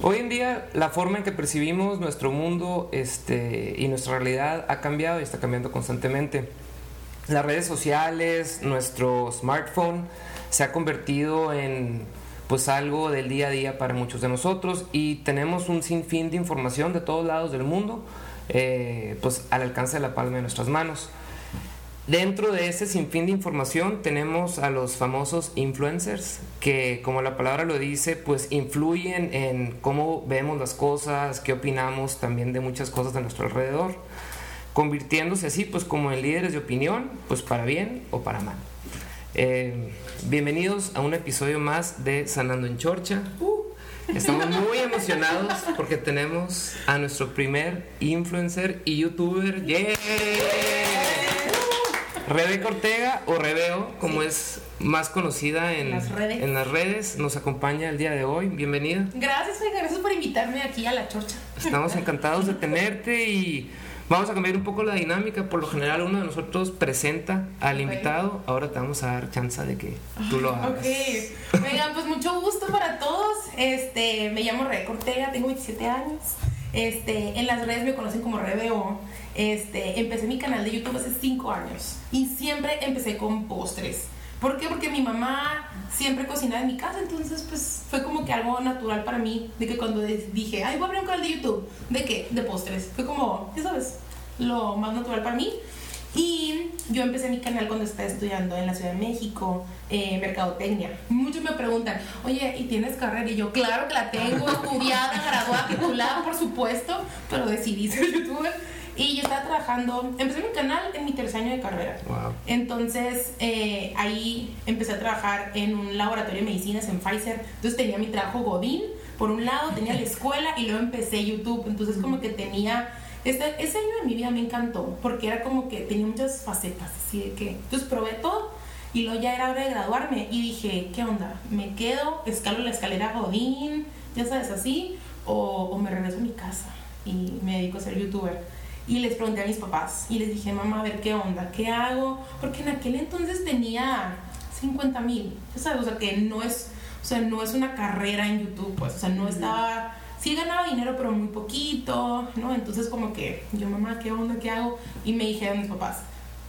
Hoy en día la forma en que percibimos nuestro mundo este, y nuestra realidad ha cambiado y está cambiando constantemente. Las redes sociales, nuestro smartphone se ha convertido en pues algo del día a día para muchos de nosotros y tenemos un sinfín de información de todos lados del mundo eh, pues al alcance de la palma de nuestras manos. Dentro de ese sinfín de información tenemos a los famosos influencers que, como la palabra lo dice, pues influyen en cómo vemos las cosas, qué opinamos también de muchas cosas de nuestro alrededor, convirtiéndose así pues como en líderes de opinión, pues para bien o para mal. Eh, bienvenidos a un episodio más de Sanando en Chorcha. Estamos muy emocionados porque tenemos a nuestro primer influencer y youtuber. ¡Yeah! Rebeca Ortega o Rebeo, como es más conocida en las, redes. en las redes, nos acompaña el día de hoy. Bienvenida. Gracias, Oiga, gracias por invitarme aquí a la chorcha. Estamos encantados de tenerte y vamos a cambiar un poco la dinámica. Por lo general, uno de nosotros presenta al invitado. Ahora te vamos a dar chance de que tú lo hagas. Ok, oigan, pues mucho gusto para todos. Este, me llamo Rebeca Ortega, tengo 27 años. Este, en las redes me conocen como Rebeo. Este, empecé mi canal de YouTube hace 5 años y siempre empecé con postres. ¿Por qué? Porque mi mamá siempre cocinaba en mi casa, entonces pues fue como que algo natural para mí, de que cuando dije, ay, voy a abrir un canal de YouTube, ¿de qué? De postres. Fue como, ya sabes, lo más natural para mí. Y yo empecé mi canal cuando estaba estudiando en la Ciudad de México, eh, Mercadotecnia. Muchos me preguntan, oye, ¿y tienes carrera? Y yo, claro que la tengo, estudiada, graduada, titulada, por supuesto, pero decidí ser youtuber. Y yo estaba trabajando, empecé mi canal en mi tercer año de carrera. Wow. Entonces eh, ahí empecé a trabajar en un laboratorio de medicinas en Pfizer. Entonces tenía mi trabajo Godín, por un lado tenía la escuela y luego empecé YouTube. Entonces como que tenía... Este, ese año de mi vida me encantó porque era como que tenía muchas facetas. Así de que... Entonces probé todo y luego ya era hora de graduarme y dije, ¿qué onda? ¿Me quedo? ¿Escalo la escalera Godín? Ya sabes, así. O, o me regreso a mi casa y me dedico a ser youtuber. Y les pregunté a mis papás y les dije, mamá, a ver qué onda, qué hago, porque en aquel entonces tenía 50 mil, ¿sabes? O sea, que no es, o sea, no es una carrera en YouTube, pues, o sea, no estaba, sí ganaba dinero, pero muy poquito, ¿no? Entonces como que yo, mamá, ¿qué onda, qué hago? Y me dijeron mis papás,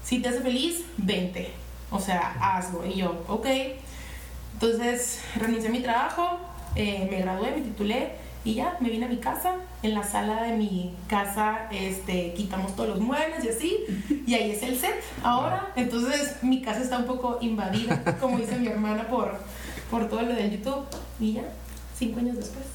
si te hace feliz, vente, o sea, hazlo. Y yo, ok. Entonces renuncié a mi trabajo, eh, me gradué, me titulé y ya me vine a mi casa. En la sala de mi casa este, quitamos todos los muebles y así. Y ahí es el set ahora. Entonces mi casa está un poco invadida, como dice mi hermana, por, por todo lo del YouTube. Y ya, cinco años después,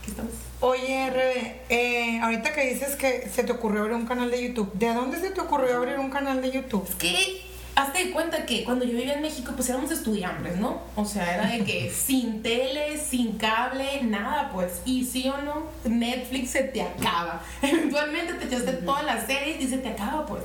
aquí estamos. Oye, Rebe, eh, ahorita que dices que se te ocurrió abrir un canal de YouTube, ¿de dónde se te ocurrió abrir un canal de YouTube? Es que hazte de cuenta que cuando yo vivía en México, pues éramos estudiantes, ¿no? O sea, era de que sin tele, cable, nada, pues. Y sí o no, Netflix se te acaba. Eventualmente te echaste todas las series y se te acaba, pues.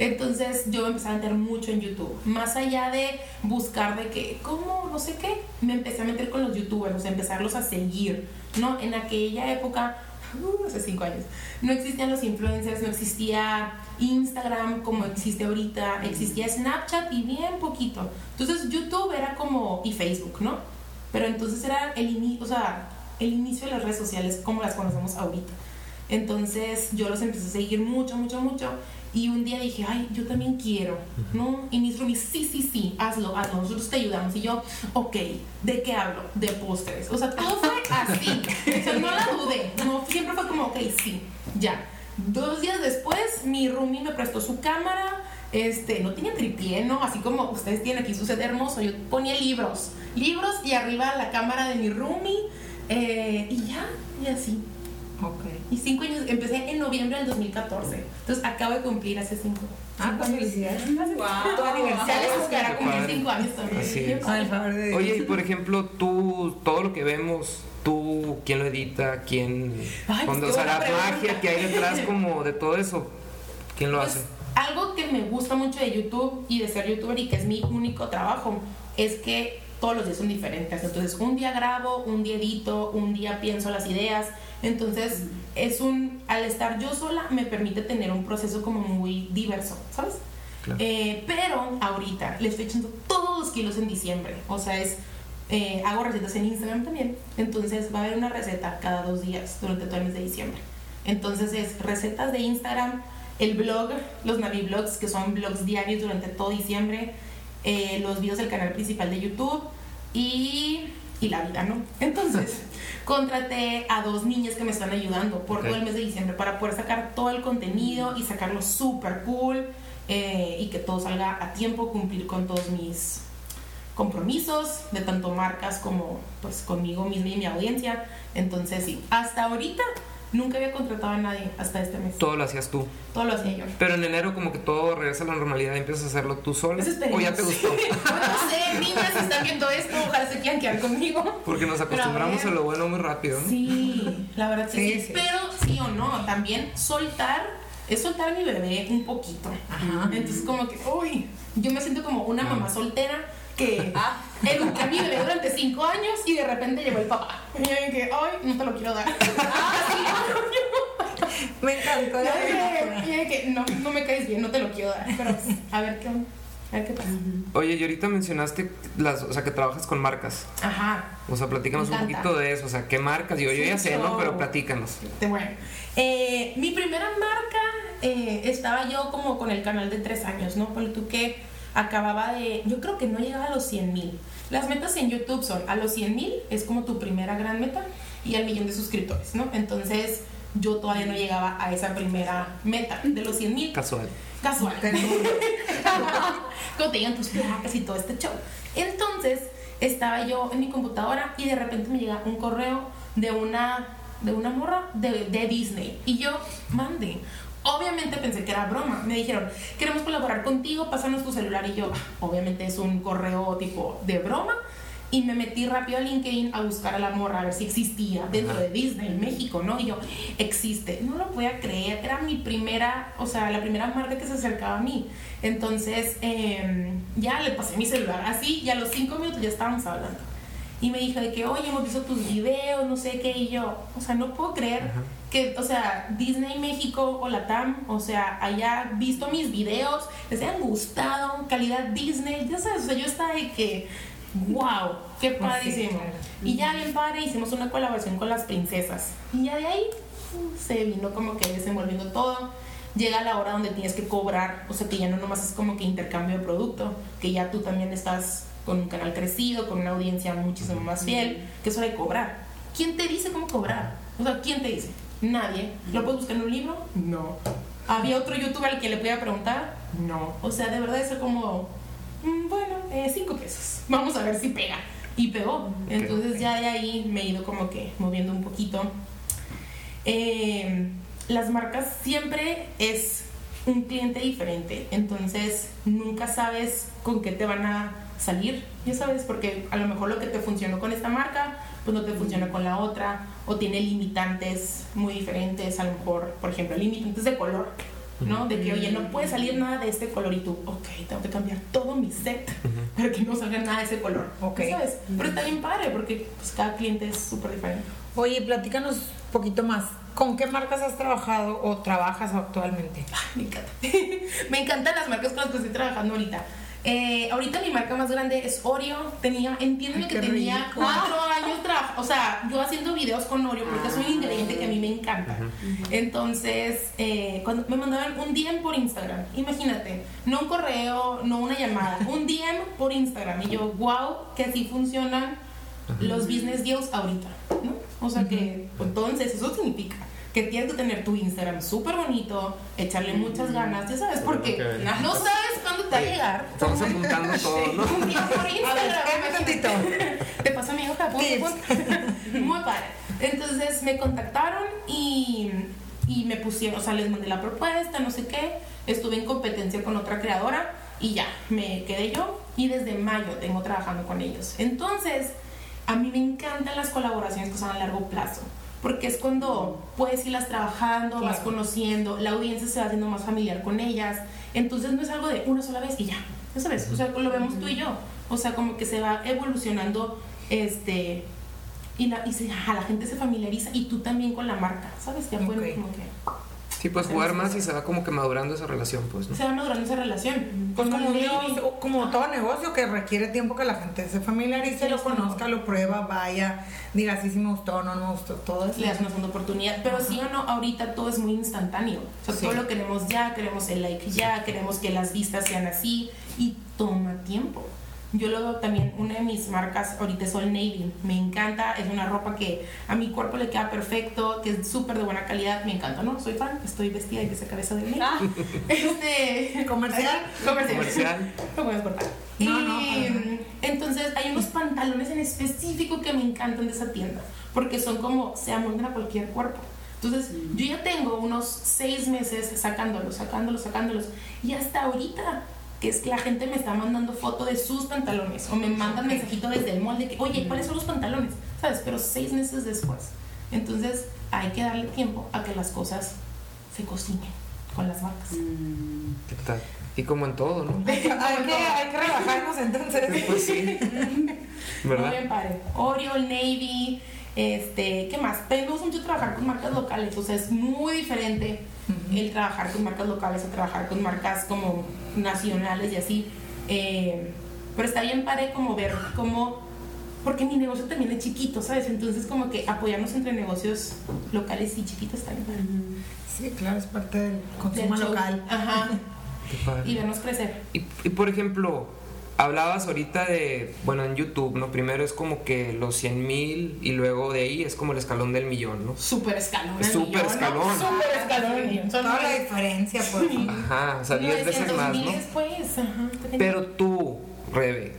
Entonces yo me empecé a meter mucho en YouTube. Más allá de buscar de que, ¿cómo? No sé qué. Me empecé a meter con los youtubers, o sea, empezarlos a seguir, ¿no? En aquella época, uh, hace cinco años, no existían los influencers, no existía Instagram como existe ahorita, existía Snapchat y bien poquito. Entonces YouTube era como, y Facebook, ¿no? Pero entonces era el, ini- o sea, el inicio de las redes sociales como las conocemos ahorita. Entonces yo los empecé a seguir mucho, mucho, mucho. Y un día dije, ay, yo también quiero, ¿no? Y mis roomies, sí, sí, sí, hazlo, hazlo, nosotros te ayudamos. Y yo, ok, ¿de qué hablo? De postres. O sea, todo fue así. O sea, no la dudé. No, siempre fue como, ok, sí, ya. Dos días después, mi roomie me prestó su cámara. Este, no tenía tripié, ¿no? Así como ustedes tienen aquí su set hermoso. Yo ponía libros, libros y arriba la cámara de mi roomie. eh, y ya, y así. Ok. Y cinco años, empecé en noviembre del 2014. Entonces acabo de cumplir hace cinco. Ah, felicidades. Tu aniversario cumplir padre. cinco años también. Así padre. Oye, y por ejemplo, tú, todo lo que vemos, tú, ¿quién lo edita? ¿Quién? Ay, cuando, o sea, la magia que hay detrás como de todo eso, ¿quién lo Pues, hace? Algo que me gusta mucho de YouTube y de ser youtuber y que es mi único trabajo es que todos los días son diferentes. Entonces, un día grabo, un día edito, un día pienso las ideas. Entonces, es un. Al estar yo sola, me permite tener un proceso como muy diverso, ¿sabes? Claro. Eh, pero ahorita le estoy echando todos los kilos en diciembre. O sea, es eh, hago recetas en Instagram también. Entonces va a haber una receta cada dos días durante todo el mes de diciembre. Entonces es recetas de Instagram, el blog, los Navi Blogs, que son blogs diarios durante todo diciembre, eh, los videos del canal principal de YouTube y, y la vida, ¿no? Entonces, contraté a dos niñas que me están ayudando por todo el mes de diciembre para poder sacar todo el contenido y sacarlo súper cool eh, y que todo salga a tiempo, cumplir con todos mis compromisos de tanto marcas como pues conmigo misma y mi audiencia. Entonces sí, hasta ahorita nunca había contratado a nadie hasta este mes. Todo lo hacías tú. Todo lo hacía yo. Pero en enero como que todo regresa a la normalidad y empiezas a hacerlo tú sola. ¿O ya te gustó? no sé, niñas, si están viendo esto, ojalá se quieran quedar conmigo. Porque nos acostumbramos a, lo bueno muy rápido, ¿no? Sí, la verdad que sí, Sí, sí. Pero sí o no, también soltar, es soltar a mi bebé un poquito. Ajá. Entonces como que, uy, yo me siento como una mamá soltera que eduqué a mi bebé durante cinco años y de repente llegó el papá. Y yo dije, ay, no te lo quiero dar. Ah, sí, no, Me encantó yo la dije, yo dije, no, no me caes bien, no te lo quiero dar. Pero a ver qué onda, a ver qué pasa. Oye, y ahorita mencionaste las, o sea, que trabajas con marcas. Ajá. O sea, platícanos un poquito de eso. O sea, ¿qué marcas? Digo, yo ya sé, ¿no? Pero platícanos. Bueno, eh, mi primera marca eh, estaba yo como con el canal de tres años, ¿no? Por tú que acababa de, yo creo que no llegaba a los 100 mil. Las metas en YouTube son a los 100 mil, es como tu primera gran meta, y al millón de suscriptores, ¿no? Entonces yo todavía no llegaba a esa primera meta de los 100 mil. Casual. Casual. Como te digan tus placas y todo este show. Entonces, estaba yo en mi computadora y de repente me llega un correo de una, de una morra de, de Disney. Y yo, mande. Obviamente pensé que era broma. Me dijeron, queremos colaborar contigo, pásanos tu celular. Y yo, obviamente es un correo tipo de broma. Y me metí rápido a LinkedIn a buscar a la morra, a ver si existía dentro de Disney, en México, ¿no? Y yo, existe. No lo podía creer. Era mi primera, o sea, la primera marca que se acercaba a mí. Entonces, eh, ya le pasé mi celular así y a los cinco minutos ya estábamos hablando. Y me dijo de que, oye, hemos visto tus videos, no sé qué. Y yo, o sea, no puedo creer Ajá. que, o sea, Disney México o Latam, o sea, haya visto mis videos, les hayan gustado, calidad Disney, ya sabes, o sea, yo estaba de que, wow, qué Pues sí, padrísimo. claro. Y ya bien padre, hicimos una colaboración con las princesas. Y ya de ahí uh, se vino como que desenvolviendo todo. Llega la hora donde tienes que cobrar, o sea, que ya no nomás es como que intercambio de producto, que ya tú también estás con un canal crecido, con una audiencia muchísimo más fiel, que es hora de cobrar. ¿Quién te dice cómo cobrar? O sea, ¿quién te dice? Nadie. ¿Lo puedes buscar en un libro? No. ¿Había otro youtuber al que le podía preguntar? No. O sea, de verdad es como, mm, bueno, eh, cinco pesos. Vamos a ver si pega. Y pegó. Entonces ya de ahí me he ido como que moviendo un poquito. Eh, las marcas siempre es un cliente diferente, entonces nunca sabes con qué te van a salir, ya sabes, porque a lo mejor lo que te funcionó con esta marca, pues no te funciona con la otra, o tiene limitantes muy diferentes, a lo mejor, por ejemplo, limitantes de color, ¿no? De que, oye, no puede salir nada de este color y tú, ok, tengo que cambiar todo mi set para que no salga nada de ese color, Ok. ¿sabes? Pero está bien padre porque pues, cada cliente es súper diferente. Oye, platícanos un poquito más. ¿Con qué marcas has trabajado o trabajas actualmente? Me encanta. Me encantan las marcas con las que estoy trabajando ahorita. Eh, ahorita mi marca más grande es Oreo. Tenía, entiéndeme Ay, que tenía rico. cuatro años trabajando. O sea, yo haciendo videos con Oreo porque es un ingrediente que a mí me encanta. Entonces, eh, cuando me mandaban un DM por Instagram, imagínate, no un correo, no una llamada, un DM por Instagram. Y yo, wow, que así funcionan los business deals ahorita, ¿no? O sea que, entonces, eso significa que tienes que tener tu Instagram súper bonito, echarle muchas ganas, ya sabes, porque Ok. no sabes cuándo te va a llegar. Estamos apuntando todo, ¿no? Un día por A Instagram, imagínate. Te paso mi hoja. Muy padre. Entonces me contactaron y, y me pusieron, o sea, les mandé la propuesta, no sé qué. Estuve en competencia con otra creadora y ya, me quedé yo. Y desde mayo tengo trabajando con ellos. Entonces, a mí me encantan las colaboraciones que son a largo plazo. Porque es cuando puedes irlas trabajando, vas conociendo, la audiencia se va haciendo más familiar con ellas. Entonces no es algo de una sola vez y ya. Ya sabes, o sea, lo vemos tú y yo. O sea, como que se va evolucionando este y, la, y se- ajá, la gente se familiariza y tú también con la marca, ¿sabes? Ya pueden Ok. como que Sí, pues jugar más y se va como que madurando esa relación, pues, ¿no? Se va madurando esa relación. Pues como, un negocio- como todo negocio que requiere tiempo que la gente se familiarice, Sí, lo sí. conozca, lo prueba, vaya, diga si sí me gustó o no me gustó, todo eso. le das una segunda oportunidad. Pero sí o no, ahorita todo es muy instantáneo. O sea, Sí. todo lo queremos ya, queremos el like ya, queremos que las vistas sean así y toma tiempo. Yo lo veo también, una de mis marcas ahorita es Navy. Me encanta, es una ropa que a mi cuerpo le queda perfecto, que es súper de buena calidad. Me encanta, ¿no? Soy fan, estoy vestida de esa cabeza de mí. Ah, Este, Comercial. Comercial. Comercial. Lo puedes cortar. No, y, no, nada. entonces hay unos pantalones en específico que me encantan de esa tienda, porque son como, se amoldan a cualquier cuerpo. Entonces, yo ya tengo unos seis meses sacándolos, sacándolos, sacándolos. Y hasta ahorita, que es que la gente me está mandando foto de sus pantalones o me mandan mensajito desde el molde que, oye, ¿cuáles son los pantalones? ¿Sabes? Pero seis meses después. Entonces, hay que darle tiempo a que las cosas se cocinen con las marcas. ¿Qué tal? Y como en todo, ¿no? Hay que, hay que, relajarnos entonces. Pues sí. Muy ¿Verdad? bien, padre. Oreo, Navy, este, ¿qué más? Pero me gusta mucho trabajar con marcas locales, o sea, es muy diferente el trabajar con marcas locales a trabajar con marcas como nacionales y así. Eh, pero está bien padre como ver cómo, porque mi negocio también es chiquito, ¿sabes? Entonces como que apoyarnos entre negocios locales y chiquitos está bien padre. Sí, claro, es parte del consumo local. Ajá. Qué padre. Y vernos crecer. Y, y, por ejemplo, hablabas ahorita de, bueno, en YouTube, ¿no? Primero es como que los 100 mil y luego de ahí es como el escalón del millón, ¿no? Súper escalón. millón, ¿no? escalón. Súper escalón. Son Toda la diferencia, pues. Ajá, o sea, 10 veces 900 más, ¿no? después, ajá. Pero tú, Rebe,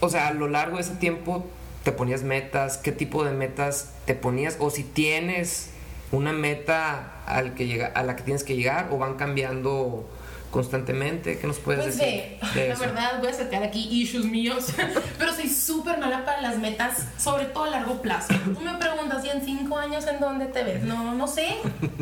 o sea, a lo largo de ese tiempo te ponías metas, ¿qué tipo de metas te ponías? O si tienes una meta al que llega, a la que tienes que llegar o van cambiando constantemente, ¿qué nos puedes Pues decir? de la verdad voy a sacar aquí issues míos, pero soy súper mala para las metas, sobre todo a largo plazo. Tú me preguntas, ¿y en cinco años en dónde te ves? No, no sé,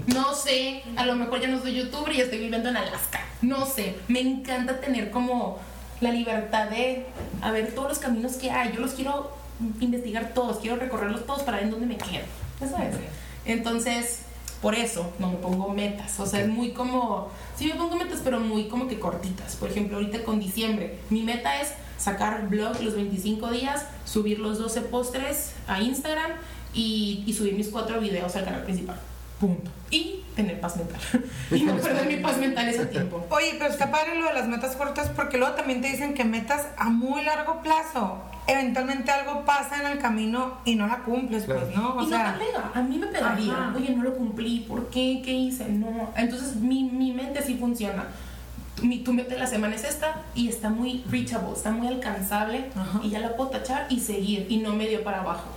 no sé. A lo mejor ya no soy youtuber y estoy viviendo en Alaska. No sé, me encanta tener como la libertad de a ver todos los caminos que hay. Yo los quiero investigar todos, quiero recorrerlos todos para ver en dónde me quedo. Eso es. Entonces, por eso no me pongo metas. O sea, es muy como. Sí, me pongo metas, pero muy como que cortitas. Por ejemplo, ahorita con diciembre, mi meta es sacar vlog los 25 días, subir los 12 postres a Instagram y, y subir mis cuatro videos al canal principal. Punto. Y tener paz mental. y no perder mi paz mental ese tiempo. Oye, pero está padre lo de las metas cortas porque luego también te dicen que metas a muy largo plazo. Eventualmente algo pasa en el camino y no la cumples, pues, ¿no? O y sea, no te pega. A mí me pegaría. Ajá. Oye, no lo cumplí. ¿Por qué? ¿Qué hice? No. Entonces, mi, mi mente sí funciona. Mi, tu meta de la semana es esta y está muy reachable, está muy alcanzable Ajá. y ya la puedo tachar y seguir y no medio para abajo.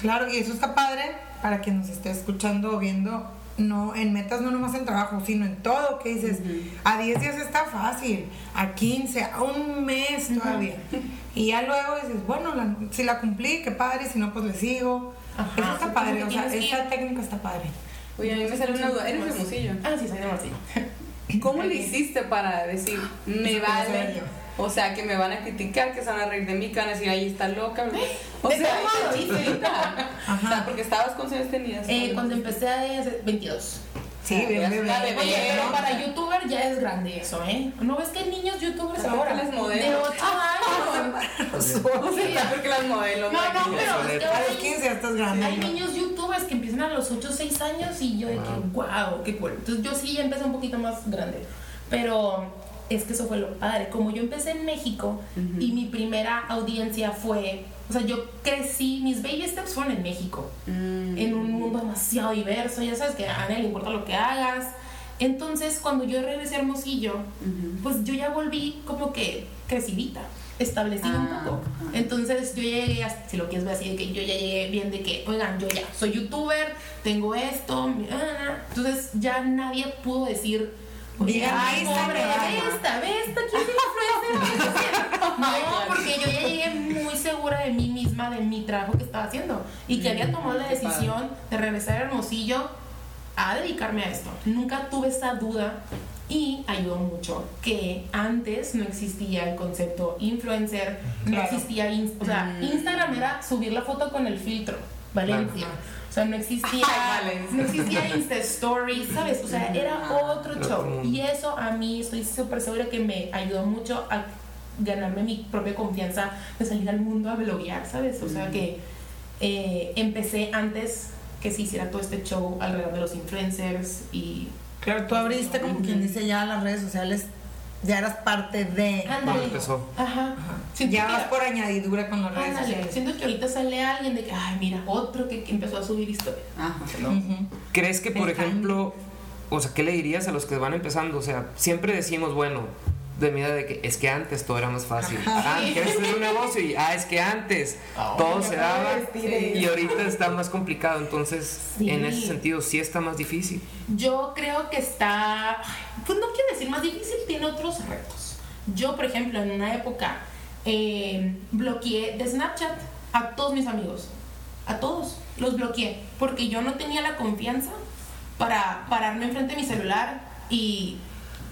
claro, y eso está padre para quien nos esté escuchando o viendo. No, en metas no nomás en trabajo, sino en todo, que dices, a 10 días está fácil, a 15, a un mes todavía. Y ya luego dices, bueno, la- si la cumplí, qué padre, si no, pues le sigo. Ajá, Eso está padre, o sea, que ir. técnica está padre. Oye, a mí me sale una duda. ¿Eres Pues, hermosillo? Ah, sí, soy de Hermosillo. ¿Cómo le hiciste para decir, me vale? O sea, que me van a criticar, que se van a reír de mí, que van a decir, ahí está loca. O De sea. Ajá. O sea, porque estabas con años tenías. Eh, cuando empecé a 22. Sí, Ah, bien, bebé. Oye, pero para youtuber ya es grande eso, ¿eh? ¿No ves que hay niños youtubers ahora? las modelos. De 8 años. O porque las modelos. No, no, pero es que A los 15 ya estás grande. Hay ¿no? niños youtubers que empiezan a los 8 o 6 años y yo de que, wow, qué cool. Entonces yo sí ya empecé un poquito más grande. Pero es que eso fue lo padre. Como yo empecé en México y mi primera audiencia fue, o sea, yo crecí, mis baby steps fueron en México, Mm. en un mundo demasiado diverso. Ya sabes que a nadie le importa lo que hagas. Entonces, cuando yo regresé a Hermosillo, pues yo ya volví como que crecidita, establecida un Ah, poco. ajá. Entonces yo llegué, si lo quieres ver así, de que yo ya llegué bien de que, oigan, yo ya soy youtuber, tengo esto, ah, entonces ya nadie pudo decir, Digan, ay, "Ay, pobre, señora". ve esta, ve esta, ¿quién es influencer? No, porque yo ya llegué muy segura de mí misma, de mi trabajo que estaba haciendo y que había tomado la decisión de regresar a Hermosillo a dedicarme a esto. Nunca tuve esa duda y ayudó mucho que antes no existía el concepto influencer, no Claro. existía, ins- o sea, Mm. Instagram era subir la foto con el filtro. Valencia. O sea, no existía, no existía Insta Stories, ¿sabes? O sea, era otro show. Y eso a mí estoy súper segura que me ayudó mucho a ganarme mi propia confianza de salir al mundo a bloguear, ¿sabes? O sea, que eh, empecé antes que se hiciera todo este show alrededor de los influencers y Claro, tú abriste como quien dice ya las redes sociales, ya eras parte de... Cuando empezó. Ajá. Siento Ya que- vas por añadidura con las redes ándale, sociales. Siento que ahorita sale alguien de que, ay, mira, otro que, que empezó a subir historias. Ajá. ¿no? Ujú. ¿Crees que, por El ejemplo, o sea, qué le dirías a los que van empezando? O sea, siempre decimos, bueno, de medida de que es que antes todo era más fácil. Ah, quieres tener un negocio y, ah, es que antes todo se daba y ahorita está más complicado. Entonces, Sí. en ese sentido, sí está más difícil. Yo creo que está, pues no quiero decir más difícil, tiene otros retos. Yo, por ejemplo, en una época eh, bloqueé de Snapchat a todos mis amigos, a todos, los bloqueé, porque yo no tenía la confianza para pararme enfrente de mi celular y,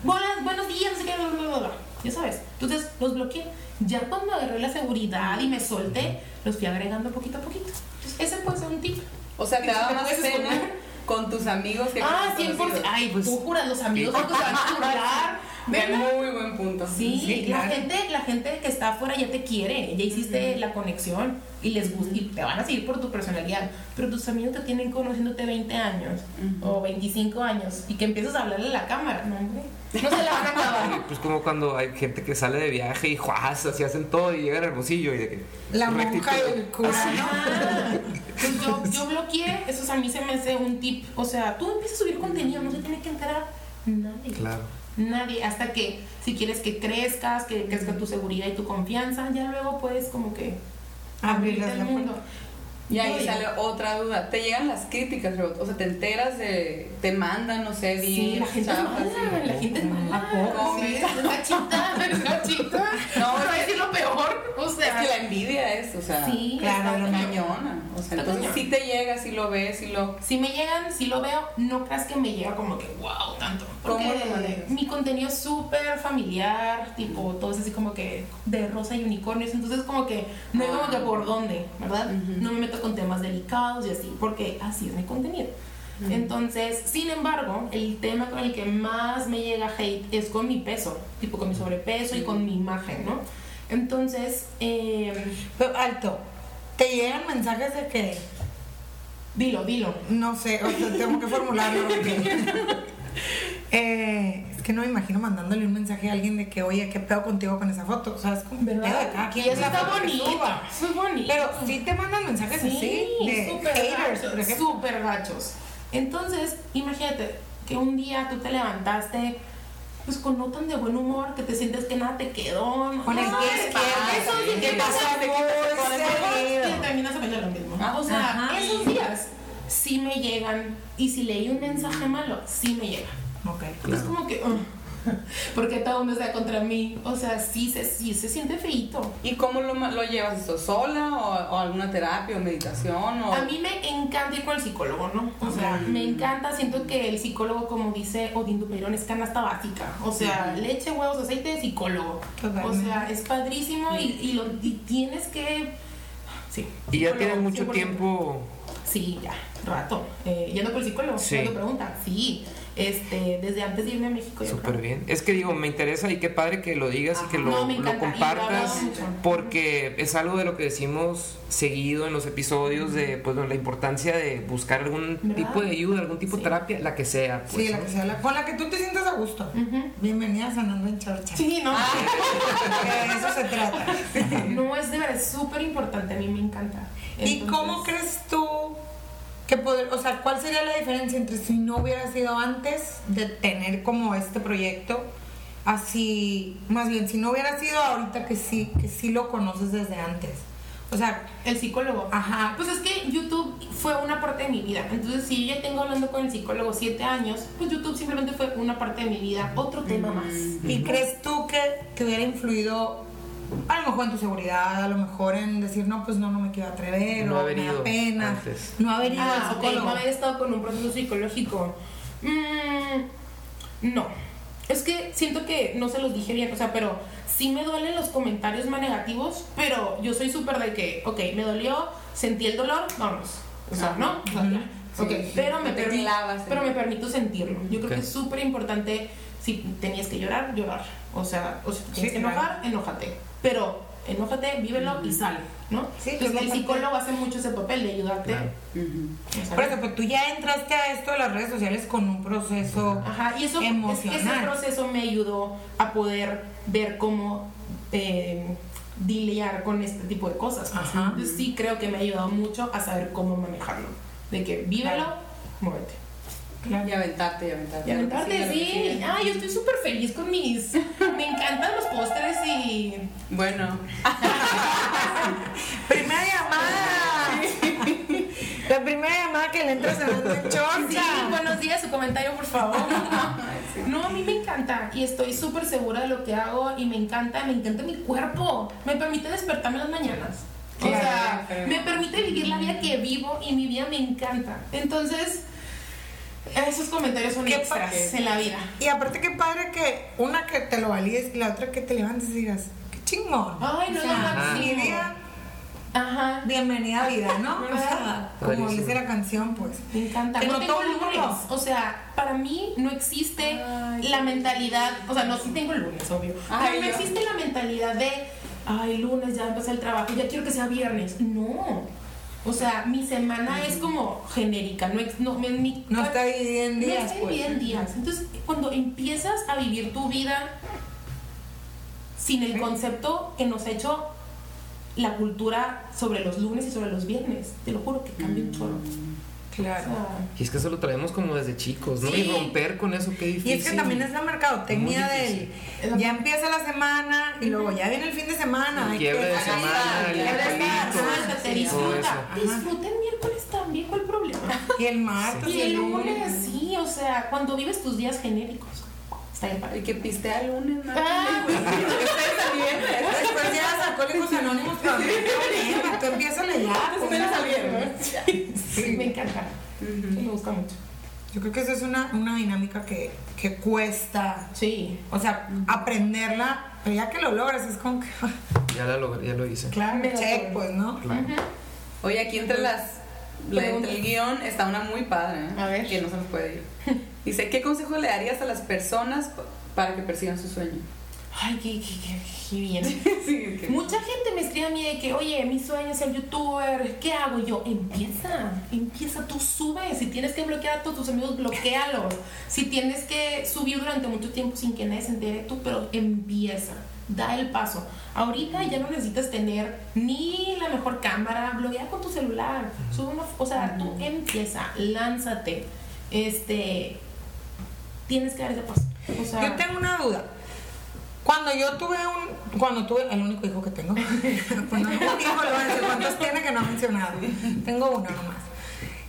buenas, buenos días, no sé qué, bla, bla, bla, bla", ya sabes. Entonces los bloqueé. Ya cuando agarré la seguridad y me solté, los fui agregando poquito a poquito. Entonces, ese puede ser un tip. O sea, te ¿Te daba más pena con tus amigos que Ah, con tus 100%. conocidos. Ay, pues tú juras, los amigos que se van a burlar. De ¿Verdad? muy buen punto. Sí, Sí, la, claro. gente, la gente que está afuera ya te quiere, ya hiciste la conexión y les gusta y te van a seguir por tu personalidad. Pero tus amigos te tienen conociéndote 20 años o 25 años y que empiezas a hablarle a la cámara, no, hombre, no se la van a acabar. Pues como cuando hay gente que sale de viaje y ¡juas! así hacen todo y llegan al hermosillo y de que... La monja y el cura. Ah, pues yo, yo bloqueé, eso a mí se me hace un tip. O sea, tú empiezas a subir contenido, no se tiene que enterar nadie. Claro. Nadie, hasta que si quieres que crezcas, que crezca tu seguridad y tu confianza, ya luego puedes como que al la mundo. Y ahí sale otra duda. Te llegan las críticas? O sea, te enteras de. Te mandan, no sé, Sí, la gente es mala, la gente es mala. ¿A poco? Sí, es es. No, a es lo peor. O Es sea, que la envidia es, o sea, sí, claro, lo cañona. O sea, entonces sí te llega, sí lo ves, sí lo. Si me llegan, si lo veo, no creas que me llega como que wow, tanto. Porque ¿Cómo lo manejas? mi contenido es súper familiar, tipo, todo es así como que de rosa y unicornios, entonces como que no hay como que por dónde, ¿verdad? No me meto con temas delicados y así, porque así es mi contenido. Entonces, sin embargo, el tema con el que más me llega hate es con mi peso, tipo con mi sobrepeso y con mi imagen, ¿no? Entonces, eh, Pero, alto, te llegan mensajes de que, dilo, dilo. no sé, o sea, tengo que formularlo. porque- Eh, es que no me imagino mandándole un mensaje a alguien de que, oye, ¿qué pedo contigo con esa foto? O sea, es como pedo de cada ¿Verdad? quien. Y eso está bonito, eso es bonito. Pero sí te mandan mensajes Sí, así de súper haters, por gachos, ejemplo. súper gachos. Entonces, imagínate que un día tú te levantaste pues con no tan de buen humor, que te sientes que nada te quedó. Con el ¿Qué que pasó? que terminas haciendo lo mismo. O sea, esos días sí me llegan y si leí un mensaje malo, sí me llega. Ok. Es como que, "Ugh, porque todo mundo está contra mí. O sea, sí se, sí se siente feito. ¿Y cómo lo, lo llevas esto? ¿Sola o, o alguna terapia o meditación? O... A mí me encanta ir con el psicólogo, ¿no? O sea, me encanta, siento que el psicólogo, como dice Odín Dupeirón, es canasta básica. O sea, leche, huevos, aceite, psicólogo. Totalmente. O sea, es padrísimo y, y, lo, y tienes que... Sí. Y ya tienes mucho 100%. tiempo... Sí, ya, rato. Eh, yendo por el psicólogo, Sí. sí. pregunta. Sí, este, desde antes de irme a México. Súper bien. Es que digo, me interesa y qué padre que lo digas y que lo, No, compartas porque es algo de lo que decimos seguido en los episodios de pues la importancia de buscar algún ¿Verdad? tipo de ayuda, algún tipo de terapia, la que sea. Pues, Sí, la ¿no? que sea, la, con la que tú te sientas a gusto. Ujú. Bienvenida a Sanando en Chorcha. Sí, no. De eso se trata. No, es de verdad, es súper importante, a mí me encanta. ¿Y cómo crees tú que poder, o sea, cuál sería la diferencia entre si no hubiera sido antes de tener como este proyecto, así, más bien, si no hubiera sido ahorita que sí, que sí lo conoces desde antes? O sea, El psicólogo. ajá, Pues es que YouTube fue una parte de mi vida. Entonces, si yo ya tengo hablando con el psicólogo siete años, pues YouTube simplemente fue una parte de mi vida, otro tema más. ¿y crees tú que, que hubiera influido a lo mejor en tu seguridad, a lo mejor en decir, no, pues no, no me quiero atrever, No o haber me da pena, antes. no haber ido Ah, al psicólogo? no haber estado con un proceso psicológico. Mm, no. Es que siento que no se los dije bien, o sea, pero sí me duelen los comentarios más negativos, pero yo soy súper de que, ok, me dolió, sentí el dolor, vámonos. O sea, ¿no? Sí, sí. pero me, No te permi- clavas en- pero me permito sentirlo. Yo creo que es súper importante, si tenías que llorar, llorar. O sea, o si te tienes Sí, que claro. enojar, enójate. Pero enójate, vívelo y sale, ¿no? Sí, Entonces el psicólogo hace mucho ese papel de ayudarte. Claro. Por eso, pues tú ya entraste a esto de las redes sociales con un proceso. Ajá, y eso, es- ese emocional. proceso me ayudó a poder ver cómo eh, lidiar con este tipo de cosas. Ajá. Entonces sí creo que me ha ayudado mucho a saber cómo manejarlo. De que vívelo, Claro. muévete. Y aventarte, y aventarte. Y aventarte, sí. sigue. Ah, yo estoy súper feliz con mis... Me encantan los pósteres y... Bueno, ¡Primera llamada! La primera llamada que le entra sonando en Sí, chorcha. buenos días, su comentario, por favor. No, a mí me encanta y estoy súper segura de lo que hago y me encanta, me encanta mi cuerpo. Me permite despertarme en las mañanas. O sea, me permite vivir la vida que vivo y mi vida me encanta. Entonces, esos comentarios son Qué extras en la vida. Y aparte, qué padre que una que te lo valides y la otra que te levantes y digas, qué chingón. Ay, no O sea, máximo. mi día, Ajá. bienvenida a vida, ¿no? O sea, ¿Verdad? como dice la canción, pues. Me encanta. Que no no tengo el lunes. O sea, para mí no existe Ay, la mentalidad. O sea, no, sí tengo lunes, obvio. Ay, pero no existe la mentalidad de, ay, lunes ya empecé el trabajo, ya quiero que sea viernes. No. O sea, mi semana es como genérica. No, no, mi- No está dividida en no días, está pues. dividida en días. Entonces, cuando empiezas a vivir tu vida sin el concepto que nos ha hecho la cultura sobre los lunes y sobre los viernes, te lo juro que cambia un chorro. O Claro. sea, Y es que eso lo traemos como desde chicos, ¿no? Sí. Y romper con eso, qué difícil. Y es que también es la mercadotecnia del. Ya empieza la semana y luego ya viene el fin de semana. El quiebre que de semana, el quiebre de jueguito. semana, Suéltate, todo disfruta. Disfruta el miércoles también, ¿cuál problema? Y el martes. Y el lunes, sí, o sea, cuando vives tus días genéricos. Está bien Y que pistea el lunes, ¿no? Ah. Después llegas a Alcohólicos Anónimos, problema. Tú empiezas ya. pues, Ustedes ya. al viernes. Sí, me encanta. Me gusta mucho. Yo creo que esa es una, una dinámica que, que cuesta. Sí. O sea, aprenderla, pero ya que lo logras, es como que. Ya, la logré, ya lo hice. Claro, check, pues, ¿no? Claro. Oye, aquí entre las. Entre el guion está una muy padre, ¿eh? A ver. Que no se nos puede ir. Dice: ¿Qué consejo le darías a las personas para que persigan su sueño? Ay, qué, qué, qué, qué bien. sí, Mucha gente me escribe a mí de que, oye, mi sueño es ser youtuber, ¿qué hago? Y yo, empieza, empieza, tú subes. Si tienes que bloquear a todos tus amigos, bloquealos. Si tienes que subir durante mucho tiempo sin que nadie se entere, tú, pero empieza, da el paso. Ahorita ya no necesitas tener ni la mejor cámara, bloquea con tu celular. Sube una, o sea, tú empieza, lánzate. Este, tienes que dar ese paso. O sea, Yo tengo una duda. Cuando yo tuve un. Cuando tuve. El único hijo que tengo. Cuando un hijo, lo voy a decir, ¿cuántos tiene que no ha mencionado? Tengo uno nomás.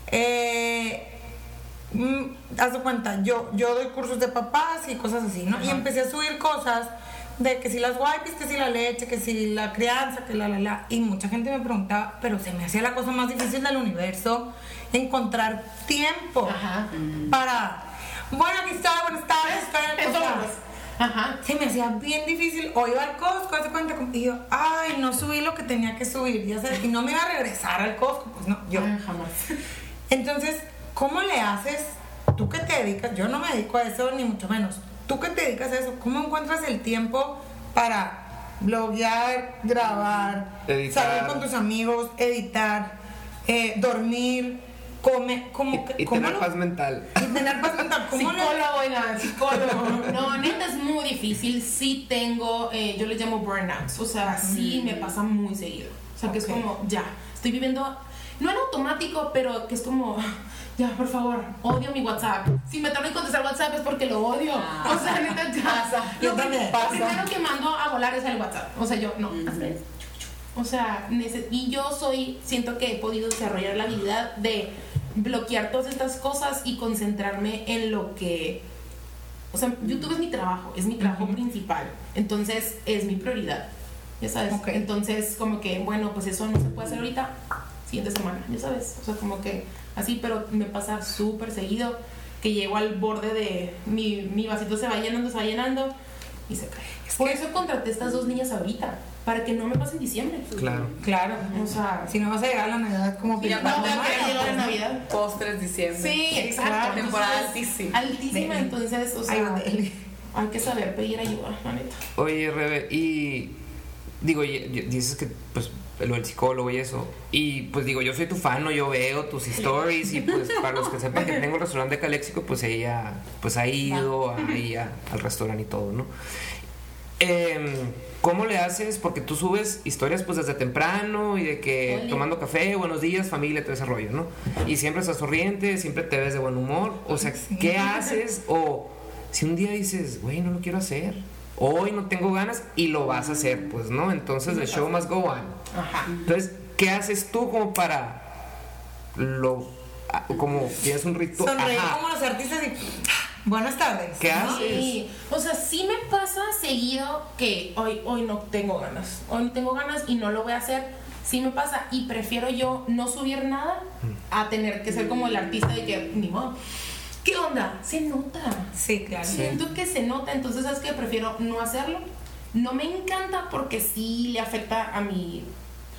Eh. mm, Haz de cuenta, yo, yo doy cursos de papás y cosas así, ¿no? Y empecé a subir cosas de que si las wipes, que si la leche, que si la crianza, que la la la. Y mucha gente me preguntaba, pero se me hacía la cosa más difícil del universo encontrar tiempo Ajá. para. Bueno, aquí está, buenas tardes, estoy en el Eso, podcast. Ajá. Se me hacía bien difícil. O iba al Costco, hace cuenta. como- Y yo, ay, no subí lo que tenía que subir. Ya sabes, y no me iba a regresar al Costco. Pues no, yo. Ay, jamás. Entonces, ¿cómo le haces? Tú que te dedicas, yo no me dedico a eso, ni mucho menos. Tú que te dedicas a eso, ¿cómo encuentras el tiempo para bloguear, grabar, Editar. salir con tus amigos, editar, eh, dormir, comer? ¿Cómo, que- Y, y cómo tener lo- paz mental. y tener paz mental. ¿Cómo le- Psicólogo, oigan, psicólogo. No, neta es muy difícil. Sí tengo, eh, yo les llamo burnouts. O sea, sí me pasa muy seguido. O sea, que es como, ya, estoy viviendo, no en automático, pero que es como, ya, por favor, odio mi WhatsApp. Si me tardo en contestar WhatsApp es porque lo odio. Ah. o sea, neta, ya. Yo Lo también. Lo primero que mando a volar es el WhatsApp. O sea, yo, no, hazle. O sea, y yo soy, siento que he podido desarrollar la habilidad de bloquear todas estas cosas y concentrarme en lo que... O sea, YouTube es mi trabajo, es mi trabajo principal. Entonces, es mi prioridad. Ya sabes. Entonces, como que, bueno, pues eso no se puede hacer ahorita, siguiente semana, ya sabes. O sea, como que así, pero me pasa súper seguido que llego al borde de mi, mi vasito se va llenando, se va llenando y se cae. Es Por que- eso contraté estas dos niñas ahorita. Para que no me pase en diciembre. Claro. Claro. O sea, Si no vas a llegar a la Navidad como película no voy a querer llegar a pues, Navidad. Postres diciembre. Sí, exacto. claro. Entonces, Temporada altísima. Altísima, entonces, o sea, hay que saber pedir ayuda, la neta. Oye, Rebe, y digo, y- y- dices que pues lo del psicólogo y eso. Y pues digo, yo soy tu fan, ¿no? yo veo tus stories y pues para los que sepan que tengo el restaurante de Caléxico, pues ella pues ha ido ahí al restaurante y todo, ¿no? Em, ¿Cómo le haces? Porque tú subes historias pues desde temprano y de que Oli. tomando café, buenos días, familia, todo ese rollo, ¿no? Y siempre estás sonriente, siempre te ves de buen humor. O sea, Sí. ¿qué haces? O si un día dices, güey, no lo quiero hacer. Hoy no tengo ganas y lo vas a hacer, pues, ¿no? Entonces, the show must go on. Ajá. Entonces, ¿qué haces tú como para lo... a- como tienes un ritual? Sonreír Ajá. como los artistas y. Buenas tardes. ¿Qué ¿no? haces? Sí, o sea, sí me pasa seguido que hoy, hoy no tengo ganas. Hoy no tengo ganas y no lo voy a hacer. Sí me pasa y prefiero yo no subir nada a tener que ser como el artista de que ni modo. ¿Qué onda? Se nota. Sí, claro. Siento que se nota, entonces sabes que prefiero no hacerlo. No me encanta porque sí le afecta a mi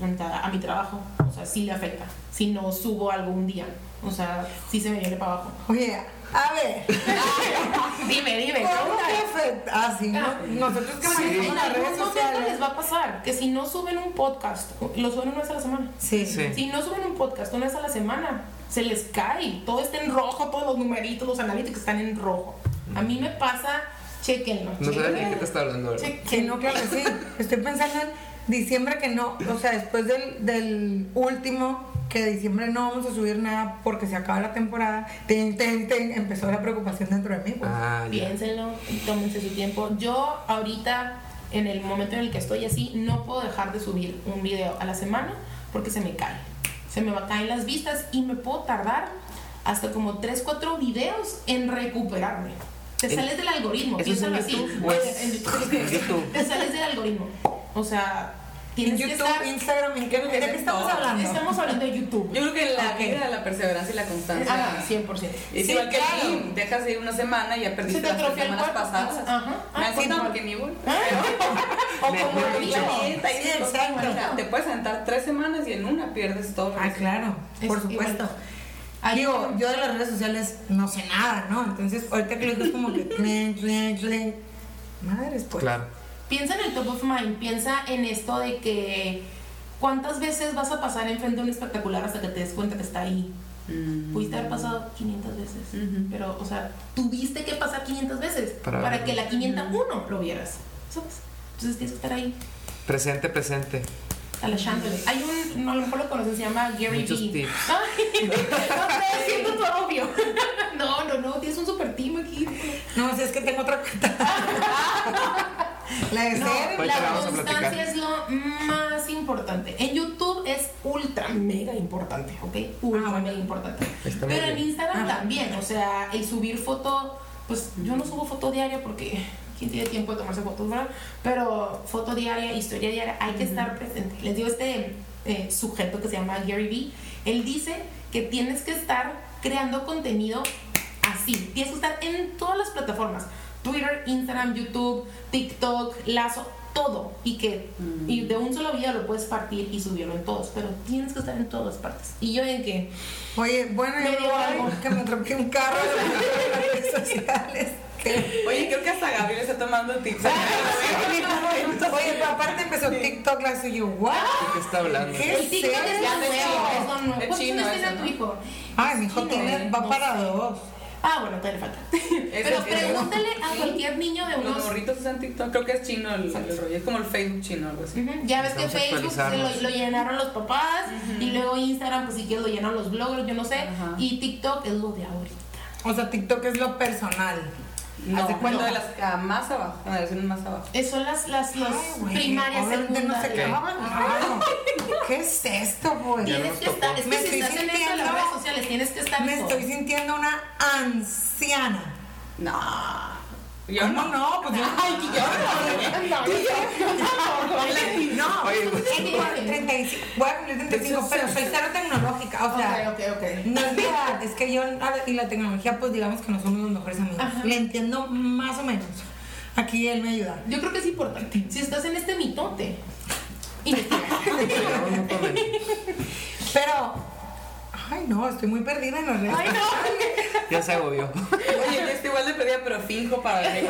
a mi trabajo, o sea, sí le afecta. Si no subo algo un día, o sea, sí se me viene para abajo. Oye, a ver. Dime, dime. ¿Cómo te afecta? Ah, sí, ¿no? Nosotros que manejamos En las algún redes sociales. les va a pasar que si no suben un podcast, lo suben una vez a la semana. Sí. Sí. Si no suben un podcast una vez a la semana, se les cae. Todo está en rojo, todos los numeritos, los analíticos están en rojo. A mí me pasa, chequenlo. No sabes de chequenlo. qué te está hablando, no, claro que sí. Estoy pensando en diciembre que no, o sea, después del, del último, que diciembre no vamos a subir nada porque se acaba la temporada, ten, ten, ten, empezó la preocupación dentro de mí. pues. Ah. Piénsenlo y tómense su tiempo. Yo ahorita, en el momento en el que estoy así, no puedo dejar de subir un video a la semana porque se me cae. Se me va a caer las vistas y me puedo tardar hasta como 3, 4 videos en recuperarme. Te sales del algoritmo, ¿Eso es en piénsalo así. YouTube o es- En YouTube. en YouTube? Te sales del algoritmo. O sea, En tienes que YouTube, estar... Instagram, ¿en qué, ¿de qué estamos todo. hablando? Estamos hablando de YouTube. Yo creo que la Ok. vida la perseverancia y la constancia. Ah, 100%. Es Sí, igual que claro. el gym, dejas de ir una semana y ya Se perdiste te las semanas cuerpo. pasadas. Ajá. Me Ah, han sí, contado igual. que ni voy. O como digo. Sí, exacto. Te puedes sentar tres semanas y en una pierdes todo. Ah, claro, por Es supuesto. Digo, yo de las redes sociales no sé nada, ¿no? Entonces, ahorita que lo digo es como que. Madres, pues. Claro. Piensa en el top of mind, piensa en esto de que cuántas veces vas a pasar enfrente de un espectacular hasta que te des cuenta que está ahí. Mm. Pudiste haber pasado 500 veces, Ujú. pero, o sea, tuviste que pasar 500 veces Para que la 501 lo vieras, ¿sabes? Entonces tienes que estar ahí, Presente, presente. alechándole. Hay un, no, a lo mejor lo conoces, se llama Gary Muchos Vee. tips. Ay, no sé, siento tu obvio. No, no, no, tienes un super team aquí. No, si es que tengo otra cuenta. la de No, ser. Ahorita la constancia es lo más importante. En YouTube es ultra mega importante, ¿ok? Ultra Ah, bueno. mega importante. Está Pero en. Instagram Ajá. también, o sea, el subir foto, pues yo no subo foto diaria porque quién tiene tiempo de tomarse fotos, ¿verdad? Pero foto diaria, historia diaria, hay que estar presente. Les digo, este eh, sujeto que se llama Gary Vee, él dice que tienes que estar creando contenido así. Tienes que estar en todas las plataformas. Twitter, Instagram, YouTube, TikTok, Lazo, todo. Y que y de un solo video lo puedes partir y subirlo en todos. Pero tienes que estar en todas partes. Y yo en que... Oye, bueno, Me yo algo. que me atropellé un carro en las redes sociales. Que- Oye, creo que hasta Gaby le está tomando tips. Oye, pero aparte empezó TikTok, la suyo, ¿what? ¿De qué está hablando? ¿Qué? El TikTok es lo nuevo, es nuevo. Es ¿Cuántos chino tiene tu hijo? Ay, mi hijo tiene, va No para sé. dos. Ah, bueno, todavía le falta. Pero pregúntale a cualquier niño de Los unos... morritos usan TikTok. Creo que es chino el, el rollo. Es como el Facebook chino, algo así. Ya ves que Facebook lo, lo llenaron los papás y luego Instagram, pues si quieres lo llenaron los bloggers, yo no sé. Y TikTok es lo de ahorita. O sea, TikTok es lo personal. No, Haz de cuenta. cuando de las ah, más abajo, generaciones más abajo. Eh, Son las, las, las Ay, güey, primarias, obviamente no se secundarias. acaban. ¿Qué es esto? Ya Tienes que tocó. estar, es Me que si estoy estás en esto de las redes sociales, tienes que estar Me estoy sintiendo una anciana. No. Yo ¿Cómo no. no? Pues yo Ay, yo no, yo. No, Oye, tengo 35, voy a cumplir 35, pero soy cero tecnológica. O sea, Ok, ok, ok. no es verdad, es que yo y la tecnología, pues digamos que no somos los mejores amigos. Ajá. Le entiendo más o menos. Aquí él me ayuda. Yo creo que es importante. Si estás en este mitote. Pero, ay no, estoy muy perdida en las redes. Ay, no. Ya se agobió. Oye, yo estoy igual de perdida, pero finjo para ver.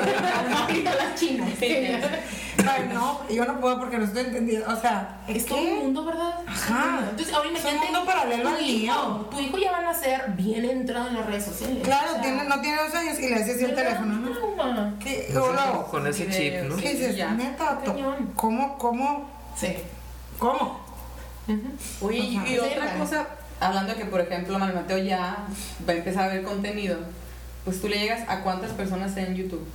las chinas. Ay, no, yo no puedo porque no estoy entendida. O sea, Es todo un mundo, ¿verdad? Ajá. Entonces, ahora Es un imagínate. mundo paralelo tu al hijo, mío. Tu hijo ya van a ser bien entrado en las redes sociales. Claro, O sea, tiene, no tiene dos años y le haces el teléfono, ¿no? ¿Qué? Hola. con ese chip, ¿no? ¿Qué dices? Ya. Neta. ¿cómo, cómo, Sí. cómo? Oye, y- Ajá. y otra cosa, hablando de que, por ejemplo, Manuel Mateo ya va a empezar a ver contenido, pues tú le llegas a cuántas personas en YouTube.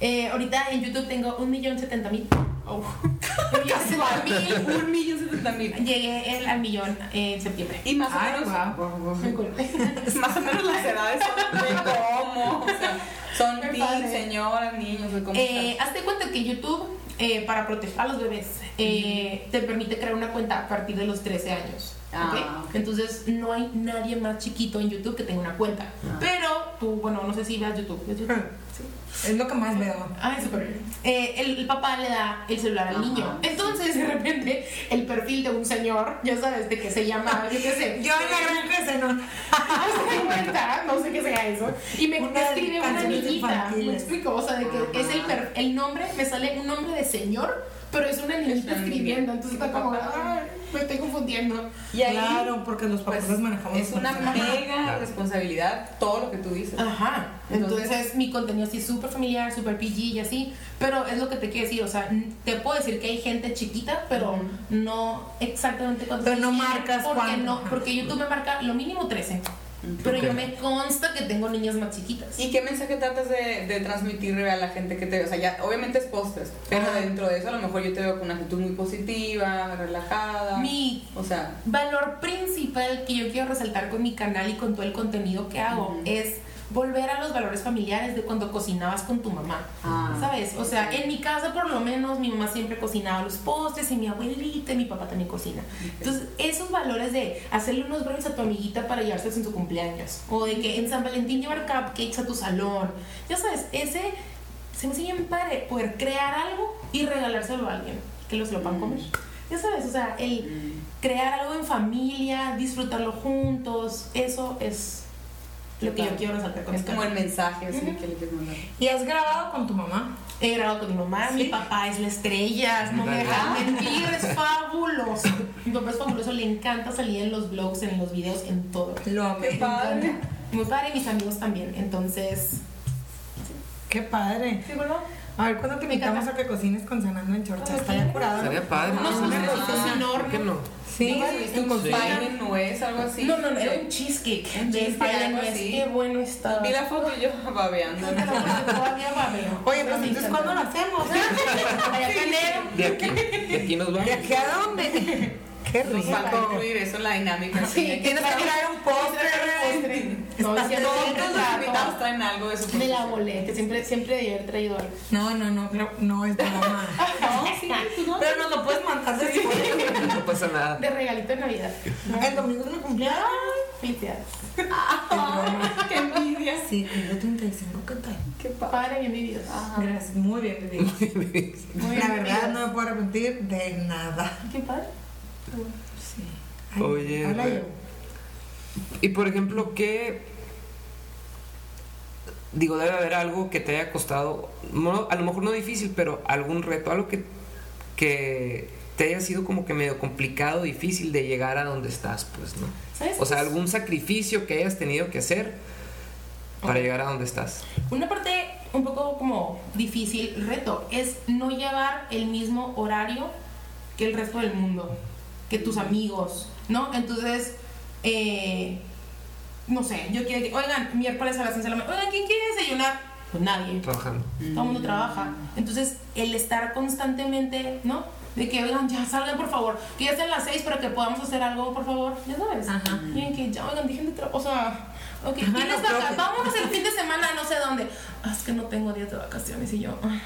Eh, ahorita en YouTube tengo un millón setenta mil. Oh. Un millón setenta mil. Un millón setenta mil. Llegué el- al millón en septiembre. Y más o Ay, menos, guau. Muy cool. más o menos las edades son de cómo, o sea, son teens, señoras, niños, de cómo Eh, hazte cuenta que YouTube, eh, para proteger a los bebés, eh, te permite crear una cuenta a partir de los 13 años. Ah, ¿ok? ok. Entonces, no hay nadie más chiquito en YouTube que tenga una cuenta. Ah. Pero tú, bueno, no sé si veas YouTube. ¿Ves YouTube? Sí. Es lo que más veo. Ay, súper. Eh, el, el papá le da el celular al Ajá. niño. Entonces, de repente, el perfil de un señor, ya sabes, de que se llama, yo qué sé. Yo en la granja de Zenón. Hazte cuenta, no sé qué sea eso. Y me Una escribe una niñita. Me infantiles. explico, o sea, de que es el, per- el nombre, me sale un nombre de señor, pero es una niña. escribiendo. Entonces está como, ay, me estoy confundiendo. Y ahí, Claro, porque los papás pues, manejamos. es una mega Claro. responsabilidad todo lo que tú dices. Ajá. Entonces, Entonces- mi contenido sí es súper familiar, súper PG y así. Pero es lo que te quiero decir, o sea, te puedo decir que hay gente chiquita, pero Ujú. no exactamente cuántos Pero no marcas porque cuánto. no, porque YouTube me marca lo mínimo 13. Pero yo me consta que tengo niñas más chiquitas. ¿Y qué mensaje tratas de, de transmitirle a la gente que te ve? O sea, ya, obviamente es postres, pero Ajá. dentro de eso a lo mejor yo te veo con una actitud muy positiva, relajada. Mi O sea, valor principal que yo quiero resaltar con mi canal y con todo el contenido que hago es volver a los valores familiares de cuando cocinabas con tu mamá. Ah. ¿Sabes? O sea, en mi casa por lo menos mi mamá siempre cocinaba los postres y mi abuelita y mi papá también cocina. Entonces, esos valores de hacerle unos brownies a tu amiguita para llevárselos en su cumpleaños o de que en San Valentín llevar cupcakes a tu salón. Ya sabes, ese se me hace bien padre poder crear algo y regalárselo a alguien que lo se lo puedan Mm. comer. Ya sabes, o sea, el crear algo en familia, disfrutarlo juntos, eso es lo que yo quiero resaltar con es como el mensaje así que le quieres mandar. ¿Y has grabado con tu mamá? He grabado con mi mamá, mi papá es la estrella, no me dejan mentir, es fabuloso. Mi papá es fabuloso, le encanta salir en los vlogs, en los videos, en todo. Lo amé. Qué padre. Muy padre y mis amigos también, entonces... Qué padre. ¿Sí, bueno? A ver, ¿cuándo te invitamos a que cocines con Cenando en Chorcha? Ah, ya curado. Estaría padre. No, ¿no? no, no, ¿Por no, qué no? Sí, ¿Nunca viste un Sí. pie de nuez, algo así? No, no, no, era un cheesecake. Un de pie de nuez. Qué bueno está. Vi la foto y yo babeando. No todavía babeo. Oye, Pero pues entonces. ¿cuándo lo hacemos? De aquí, de aquí nos vamos. ¿De aquí a dónde? Qué Nos falta rico. incluir eso en la dinámica. Sí, así. Tienes que traer un postre. No, sí, sí, Todos los invitados traen algo de su Me la volé, que siempre, siempre debí haber traído algo. No, no, no, no, no es broma. No, sí, tú no. Pero nos lo puedes mandar después. No pasa nada. De regalito de Navidad. El domingo es mi cumpleaños. Felicidades. Qué envidia. Sí, tengo 35, ¿qué tal? Qué padre. Padre, bien vividos. Ajá. Gracias, muy bien vivido. Muy La verdad, vividos. no me puedo arrepentir de nada. Qué padre. Sí. Ay, Oye, yo. Y por ejemplo, ¿qué. Digo, debe haber algo que te haya costado, no- a lo mejor no difícil, pero algún reto, algo que, que te haya sido como que medio complicado, difícil de llegar a donde estás, pues, ¿no? ¿Sabes? O sea, es? algún sacrificio que hayas tenido que hacer para llegar a donde estás. Una parte un poco como difícil, reto, es no llevar el mismo horario que el resto del mundo, que tus amigos, ¿no? Entonces, eh, no sé, yo quiero que, oigan, miércoles a las 11 de la mañana, oigan, ¿quién quiere desayunar? Pues nadie. Trabajando. todo el mundo trabaja. Entonces, el estar constantemente, ¿no? De que, oigan, ya salgan, por favor, que ya sean las seis para que podamos hacer algo, por favor, ya sabes. Ajá. Miren que ya, oigan, dejen de trabajar, o sea, ok, ¿tienes no, vaca- creo que- Vámonos el fin de semana, no sé dónde. Ah, es que no tengo días de vacaciones y yo, ah,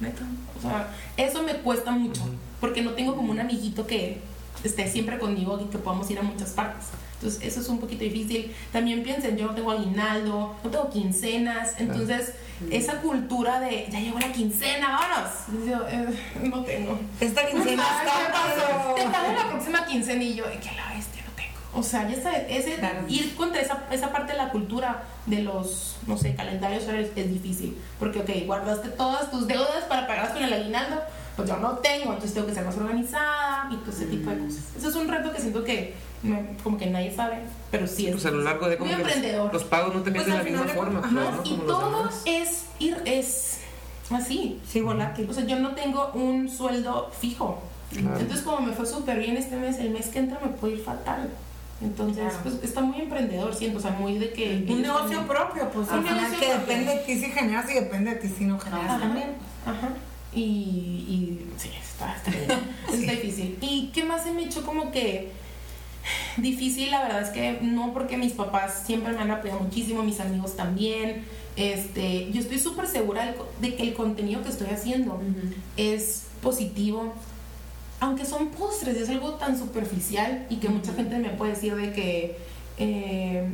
neta. O sea, eso me cuesta mucho, porque no tengo como un amiguito que esté siempre conmigo y que podamos ir a muchas partes. Entonces, eso es un poquito difícil. También piensen, yo no tengo aguinaldo, no tengo quincenas, entonces esa cultura de ya llegó la quincena, vámonos. Yo, eh, no tengo. Esta quincena está. Te pago la próxima quincena y yo, que la bestia no tengo. O sea, ya sabes, ese, Claro. ir contra esa, esa parte de la cultura de los, no sé, calendarios horarios es difícil. Porque, ok, guardaste todas tus deudas para pagarlas con el aguinaldo, pues yo no tengo, entonces tengo que ser más organizada y todo ese tipo de cosas. Eso es un reto que siento que me- como que nadie sabe, pero sí es. Pues a lo largo de como muy que los, emprendedor. los pagos no te Pues caen de al la misma de forma, pues, ¿no? y Como todo es ir, es así. Sí, volátil. O sea, yo no tengo un sueldo fijo. Claro. Entonces, como me fue súper bien este mes, el mes que entra me puede ir fatal. Entonces, Claro. pues está muy emprendedor, siento, o sea, muy de que... Un negocio propio, pues Un al final negocio que propio. depende de ti si generas y depende de ti si no generas Ajá, también. Ajá. Y, y sí, está, está, bien. está difícil. ¿Y qué más se me echó como que difícil? La verdad es que no porque mis papás siempre me han apoyado muchísimo, mis amigos también. Este, yo estoy súper segura de, que el contenido que estoy haciendo es positivo. Aunque son postres, es algo tan superficial y que mucha gente me puede decir de que, eh,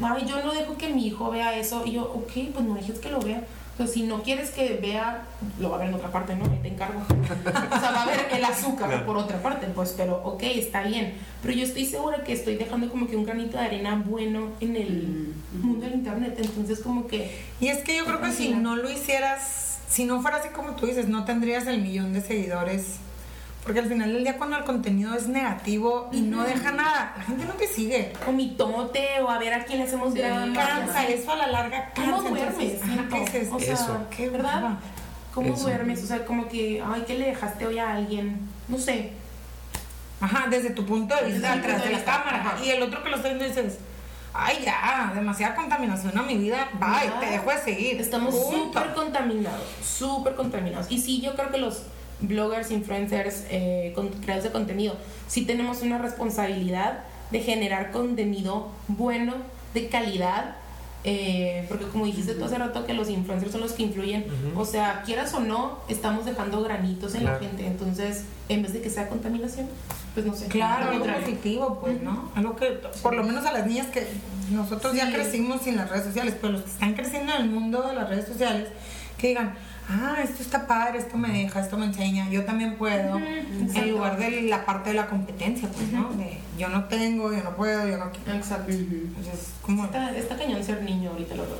ay, yo no dejo que mi hijo vea eso. Y yo, ok, pues no dejes que lo vea. O sea, si no quieres que vea, lo va a ver en otra parte, ¿no? Ahí te encargo. o sea, va a ver el azúcar Claro. por otra parte, pues, pero ok, está bien. Pero yo estoy segura que estoy dejando como que un granito de arena bueno en el mundo del internet. Entonces, como que Y es que yo creo que si no lo hicieras, si no fuera así como tú dices, no tendrías el millón de seguidores. Porque al final del día cuando el contenido es negativo y no deja nada, la gente no te sigue. o mi tote o a ver a quién le hacemos Sí. drama. Cansa, eso a la larga cansa. ¿Cómo duermes? ¿qué dices? O sea, Eso. Qué ¿verdad? ¿Cómo Eso. duermes? O sea, como que, ay, ¿qué le dejaste hoy a alguien? No sé. Ajá, desde tu punto de vista, atrás de de la cámara. ajá. Y el otro que lo está viendo dices, ay ya, demasiada contaminación a mi vida, bye, Ya. te dejo de seguir. Estamos súper contaminados, súper contaminados. Y sí, yo creo que los bloggers, influencers, eh, con- creadores de contenido, sí tenemos una responsabilidad de generar contenido bueno, de calidad. eh, porque como dijiste tú hace rato que los influencers son los que influyen, o sea, quieras o no, estamos dejando granitos en Claro. la gente, entonces en vez de que sea contaminación, pues no sé. Claro, al algo positivo, pues, ¿no? Algo que, por lo menos a las niñas que nosotros ya Sí. crecimos sin las redes sociales, pero los que están creciendo en el mundo de las redes sociales, que digan, ah, esto está padre, esto me deja, esto me enseña, yo también puedo, exacto. en lugar de la parte de la competencia, pues, ¿no? De yo no tengo, yo no puedo, yo no quiero. Exacto. Entonces, como... Está, está cañón ser niño ahorita, lo veo.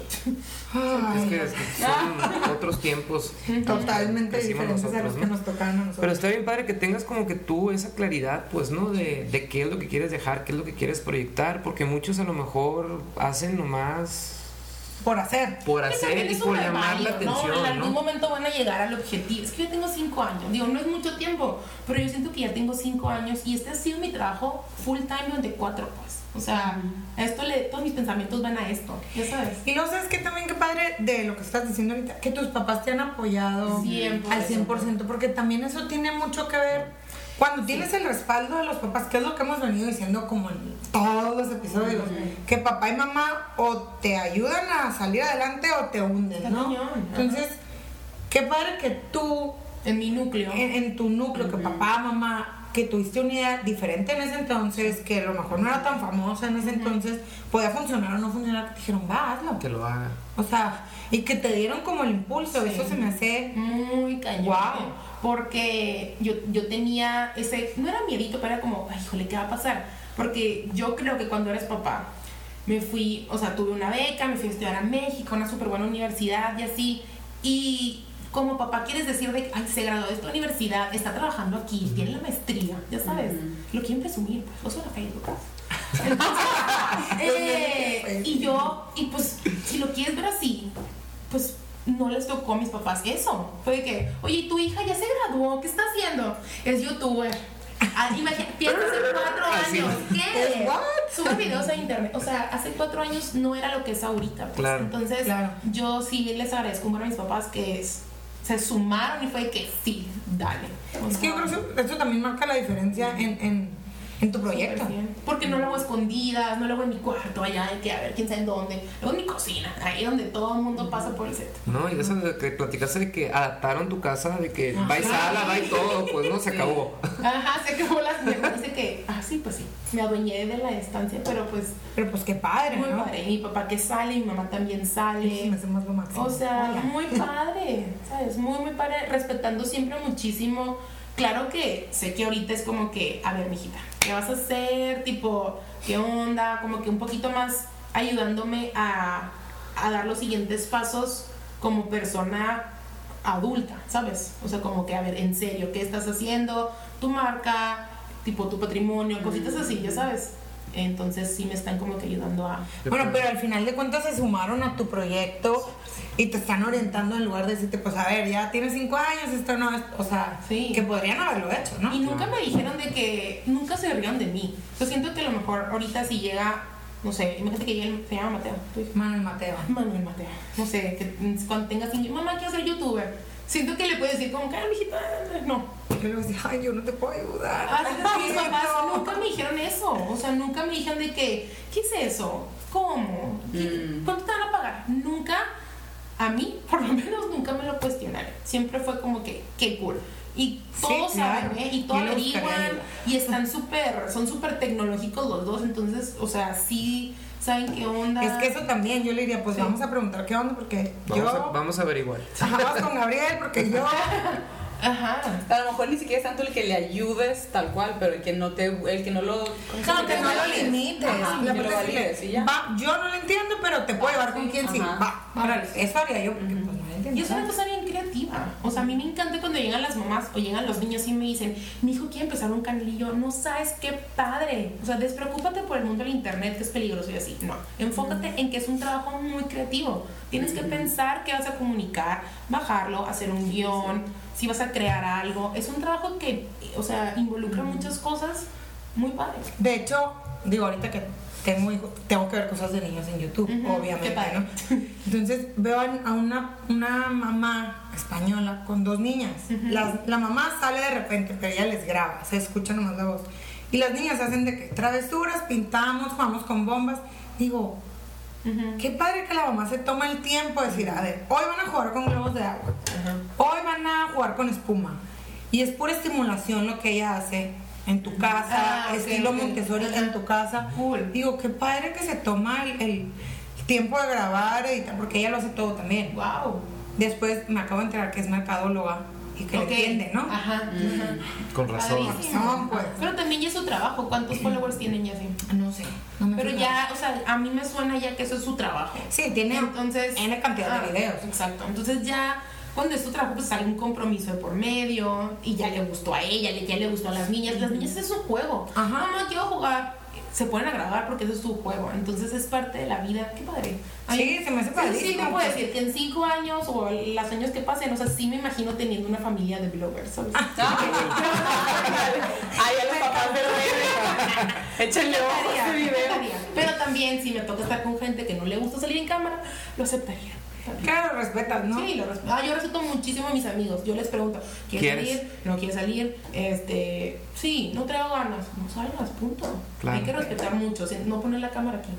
Ay, Es que es- son otros tiempos. totalmente diferentes a los nosotros, que ¿no? nos tocaron a nosotros. Pero está bien padre que tengas como que tú esa claridad, pues, ¿no? De, de qué es lo que quieres dejar, qué es lo que quieres proyectar, porque muchos a lo mejor hacen nomás por hacer. por hacer y es por llamar la válido, ¿no? En atención, algún ¿no? momento van a llegar al objetivo. Es que yo tengo cinco años. Digo, no es mucho tiempo, pero yo siento que ya tengo cinco años y este ha sido mi trabajo full time durante cuatro, pues. O sea, esto le, todos mis pensamientos van a esto, ya sabes. Y no sabes que también qué padre de lo que estás diciendo ahorita, que tus papás te han apoyado 100%. al 100%, porque también eso tiene mucho que ver. Cuando tienes el respaldo de los papás, que es lo que hemos venido diciendo como en todos los episodios, que papá y mamá o te ayudan a salir adelante o te hunden, ¿no? Entonces, qué padre que tú, En mi núcleo. en, en tu núcleo, que papá, mamá, que tuviste una idea diferente en ese entonces, que a lo mejor no era tan famosa en ese entonces, podía funcionar o no funcionar, te dijeron, va, hazlo. Que lo haga. O sea, y que te dieron como el impulso, Sí. eso se me hace... Muy cañón. Guau. Porque yo, yo tenía ese, no era miedito, pero era como, ay, híjole, ¿qué va a pasar? Porque yo creo que cuando eres papá, me fui, o sea, tuve una beca, me fui a estudiar a México, una súper buena universidad y así. Y como papá quieres decir de, ay, se graduó de esta universidad, está trabajando aquí, tiene la maestría, ya sabes. Lo quieren presumir, pues, lo suena Facebook. Entonces, eh, y yo, y pues, si lo quieres ver así, pues no les tocó a mis papás eso. Fue de que, oye, ¿y tu hija ya se graduó, ¿qué está haciendo? Es youtuber. Ah, imagina, piensa hace cuatro años. ¿Qué? ¿What? Sube videos a internet. O sea, hace cuatro años no era lo que es ahorita. pues. Claro. Entonces, Claro. yo sí les agradezco a mis papás que es- se sumaron y fue de que sí, dale. Es que yo creo que eso, eso también marca la diferencia en, en, en tu proyecto. Porque no lo hago escondidas, no lo hago en mi cuarto allá, de que a ver quién sabe en dónde. Lo hago en mi cocina, ahí donde todo el mundo pasa por el set. No, y eso de que platicaste de que adaptaron tu casa, de que va y sala, va y todo, pues no, se acabó. Ajá, se acabó mi hermana dice que, ah, sí, pues sí, me adueñé de la estancia, pero pues Pero pues qué padre, muy ¿no? padre. Y mi papá que sale, mi mamá también sale. Sí, me hacemos lo máximo. O sea, Hola. muy padre, ¿sabes? Muy, muy padre, respetando siempre muchísimo. Claro que sé que ahorita es como que, a ver, mijita, ¿qué vas a hacer? Tipo, ¿qué onda? Como que un poquito más ayudándome a, a dar los siguientes pasos como persona adulta, ¿sabes? O sea, como que, a ver, en serio, ¿qué estás haciendo? Tu marca, tipo tu patrimonio, cositas así, ya sabes. Entonces sí me están como que ayudando a... Bueno, pero al final de cuentas se sumaron a tu proyecto y te están orientando en lugar de decirte, pues a ver, ya tienes cinco años, esto no es, o sea, Sí. que podrían haberlo hecho, ¿no? Y nunca me dijeron de que, nunca se rieron de mí. Yo siento que a lo mejor ahorita si llega, no sé, imagínate que llega, el- se llama Mateo. Manuel Mateo. Manuel Mateo. No sé, que cuando tengas cinco, mamá, quiero ser youtuber. Siento que le puedes decir como que, ah, mijita, no. Yo le decía, ay, yo no te puedo ayudar. Ah, mis papás nunca me dijeron eso. O sea, nunca me dijeron de que, ¿qué es eso? ¿Cómo? ¿Qué- Mm. ¿Cuánto te van a pagar? Nunca, a mí, por lo menos, nunca me lo cuestionaron. Siempre fue como que, qué cool. Y todos Sí, claro. saben, ¿eh? Y todo Yo le buscaría averiguan. Y están súper, son súper tecnológicos los dos. Entonces, o sea, sí saben qué onda. Es que eso también, yo le diría, pues Sí. vamos a preguntar qué onda, porque Vamos, yo... a, vamos a averiguar. Ajá, vamos con Gabriel, porque yo... Ajá. A lo mejor ni siquiera es tanto el que le ayudes tal cual, pero el que no te, el que no lo, ¿cómo se Claro, dice? que no lo limites. Ajá, La lo verdad es que, valides ya. va, yo no lo entiendo, pero te puedo Ah, llevar con sí, quien sí. Va, órale, eso haría yo, porque pues no lo entiendo. Y es una cosa bien creativa. O sea, a mí me encanta cuando llegan las mamás o llegan los niños y me dicen, mi hijo quiere empezar un canal y yo, no sabes qué padre. O sea, despreocúpate por el mundo del internet que es peligroso y así. No, enfócate en que es un trabajo muy creativo. Tienes que pensar qué vas a comunicar, bajarlo, hacer un guion, si vas a crear algo. Es un trabajo que, o sea, involucra muchas cosas muy padres. De hecho, digo, ahorita que tengo tengo que ver cosas de niños en YouTube, Ujú, obviamente, qué padre. ¿no? Entonces veo a una, una mamá española con dos niñas. Ujú. Las- la mamá sale de repente, pero ella les graba, se escucha nomás la voz. Y las niñas hacen de que travesuras, pintamos, jugamos con bombas. Digo, Ujú. qué padre que la mamá se toma el tiempo de decir, a ver, hoy van a jugar con globos de agua. Hoy van a jugar con espuma. Y es pura estimulación lo que ella hace en tu casa, Ah, estilo ok. Montessori en tu casa. Cool. Digo, qué padre que se toma el, el tiempo de grabar, editar, porque ella lo hace todo también. Wow. Después me acabo de enterar que es mercadóloga y que Ok. le entiende, ¿no? Ajá. ajá. Con razón. Razón, pues. Pero también ya es su trabajo. ¿Cuántos followers tienen ya? No sé, no me Pero ya, o sea, a mí me suena ya que eso es su trabajo. Sí, tiene Entonces. N cantidad ah, de videos. Exacto. Entonces ya, cuando es su trabajo, pues sale un compromiso de por medio. Y ya le gustó a ella, ya le gustó a las niñas. Las niñas es su juego. Ajá. Mamá, quiero jugar. Se ponen a grabar porque eso es su juego. Entonces es parte de la vida. Qué padre. Sí, se me hace Sí, padrísimo, te puedo decir que en cinco años o los años que pasen, o sea, sí me imagino teniendo una familia de bloggers, ¿sabes? Ay, a los papás rey. Échenle ojo a este video. Pero también si me toca estar con gente que no le gusta salir en cámara, lo aceptaría. Claro, respetas, ¿no? Sí, lo respeto. Ah, yo respeto muchísimo a mis amigos. Yo les pregunto, ¿quieres ¿Quieres? salir? ¿No quieres salir? Este, sí, no traigo ganas. No salgas, punto. Claro. Hay que respetar mucho, o sea, no poner la cámara aquí.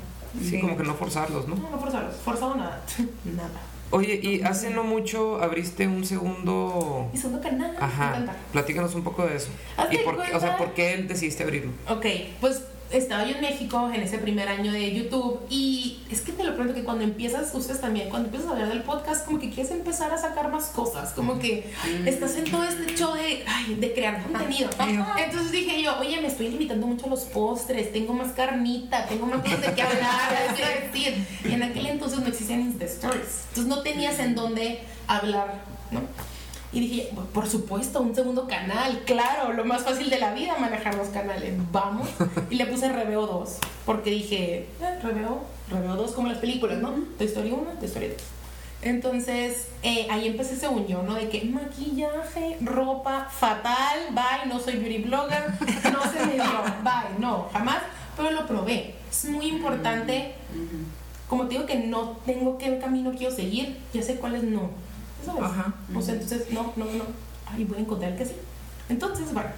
Sí, como que no forzarlos, ¿no? No, no forzarlos. Forzado nada. nada. Oye, y hace no mucho abriste un segundo... Y segundo canal. Ajá, platícanos un poco de eso. ¿Y por qué, o sea, por qué él decidiste abrirlo? Ok, pues estaba yo en México en ese primer año de YouTube y es que te lo pregunto que cuando empiezas, ustedes también, cuando empiezas a hablar del podcast, como que quieres empezar a sacar más cosas, como que estás en todo este show de, ay, de crear contenido. Entonces dije yo, oye, me estoy limitando mucho a los postres, tengo más carnita, tengo más cosas de qué hablar, de qué decir. Y en aquel entonces no existían Insta Stories, entonces no tenías en dónde hablar, ¿no? Y dije, por supuesto, un segundo canal, claro, lo más fácil de la vida, manejar dos canales, vamos. Y le puse Reveo 2, porque dije, eh, Reveo, Reveo 2, como las películas, ¿no? Toy Story 1, Toy Story 2. Entonces, eh, ahí empecé según yo, ¿no? De que maquillaje, ropa, fatal, bye, no soy beauty blogger, no se me dio, bye, no, jamás, pero lo probé. Es muy importante, como te digo que no tengo qué camino quiero seguir, ya sé cuáles no. ¿Sabes? Ajá. O sea, entonces, no, no, no. Ay, voy a encontrar que sí. Entonces, bueno,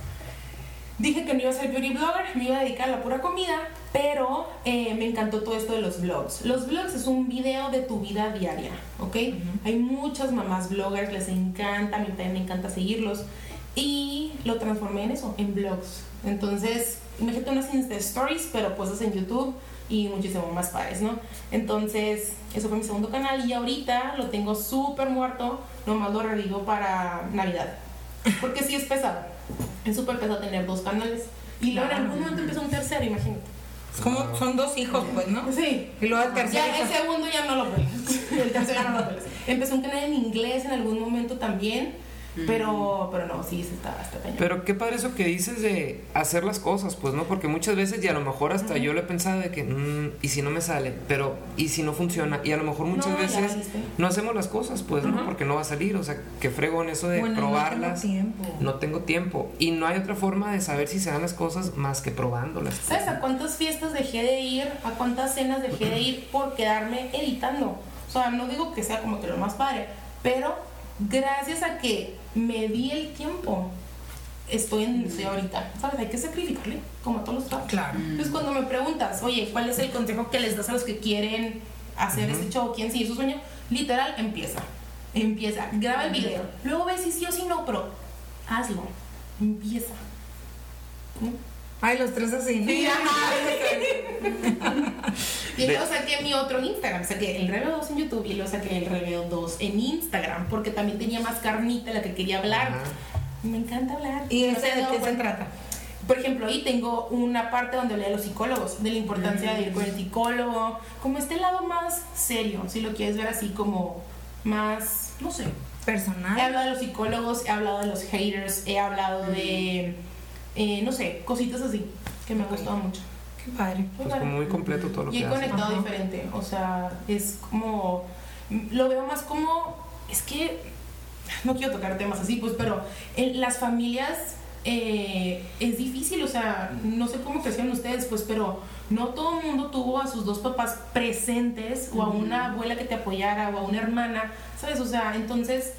dije que no iba a ser beauty blogger, me iba a dedicar a la pura comida, pero eh, me encantó todo esto de los vlogs. Los vlogs es un video de tu vida diaria, ¿ok? Hay muchas mamás bloggers, les encanta, a mí también me encanta seguirlos. Y lo transformé en eso, en vlogs. Entonces, imagínate unas Insta Stories, pero puestas en YouTube y muchísimo más padres, ¿no? Entonces, eso fue mi segundo canal y ahorita lo tengo súper muerto, nomás lo revivo para Navidad. Porque sí es pesado, es súper pesado tener dos canales. Y luego en algún momento empezó un tercero, imagínate. Es como son dos hijos, pues, ¿no? Sí. Y luego el tercero. Ya el segundo ya no lo pelas. El tercero ya no lo pelas. Empezó un canal en inglés en algún momento también. Pero, pero no, sí, está, está cañón. Pero qué padre eso que dices de hacer las cosas, pues, ¿no? Porque muchas veces, y a lo mejor hasta yo lo he pensado de que, mm, ¿y si no me sale? Pero, ¿y si no funciona? Y a lo mejor muchas No, veces no hacemos las cosas, pues, ¿no? Ujú. Porque no va a salir. O sea, que frego en eso de Bueno, no tengo probarlas. tiempo. No tengo tiempo. Y no hay otra forma de saber si se dan las cosas más que probándolas. ¿Sabes a cuántas fiestas dejé de ir? ¿A cuántas cenas dejé de ir por quedarme editando? O sea, no digo que sea como que lo más padre, pero gracias a que me di el tiempo, estoy en donde estoy ahorita. ¿Sabes? Hay que sacrificarle, como a todos los trabajos. Claro. Entonces, cuando me preguntas, oye, ¿cuál es el consejo que les das a los que quieren hacer este show? ¿Quién sigue su sueño? Literal, empieza. Empieza. Graba el video. Luego ves si sí o si no, pero hazlo. Empieza. Ay, los tres así. ¿no? Sí, ajá. y luego saqué mi otro Instagram, saqué el Reveo 2 en YouTube y luego saqué el Reveo 2 en Instagram, porque también tenía más carnita de la que quería hablar. Ajá. Me encanta hablar. ¿Y No ese sé, de qué se bueno, trata? Por ejemplo, ahí tengo una parte donde hablé de los psicólogos, de la importancia de ir con el psicólogo, como este lado más serio, si lo quieres ver así como más, no sé, He Personal. hablado de los psicólogos, he hablado de los haters, he hablado de, eh, no sé, cositas así que me han gustado mucho. Qué padre. Pues como muy completo todo lo Y que he haces. conectado Ajá. diferente, o sea, es como, lo veo más como, es que, no quiero tocar temas así, pues, pero en las familias eh, es difícil, o sea, no sé cómo crecieron ustedes, pues, pero no todo el mundo tuvo a sus dos papás presentes, o a una abuela que te apoyara, o a una hermana, ¿sabes? O sea, entonces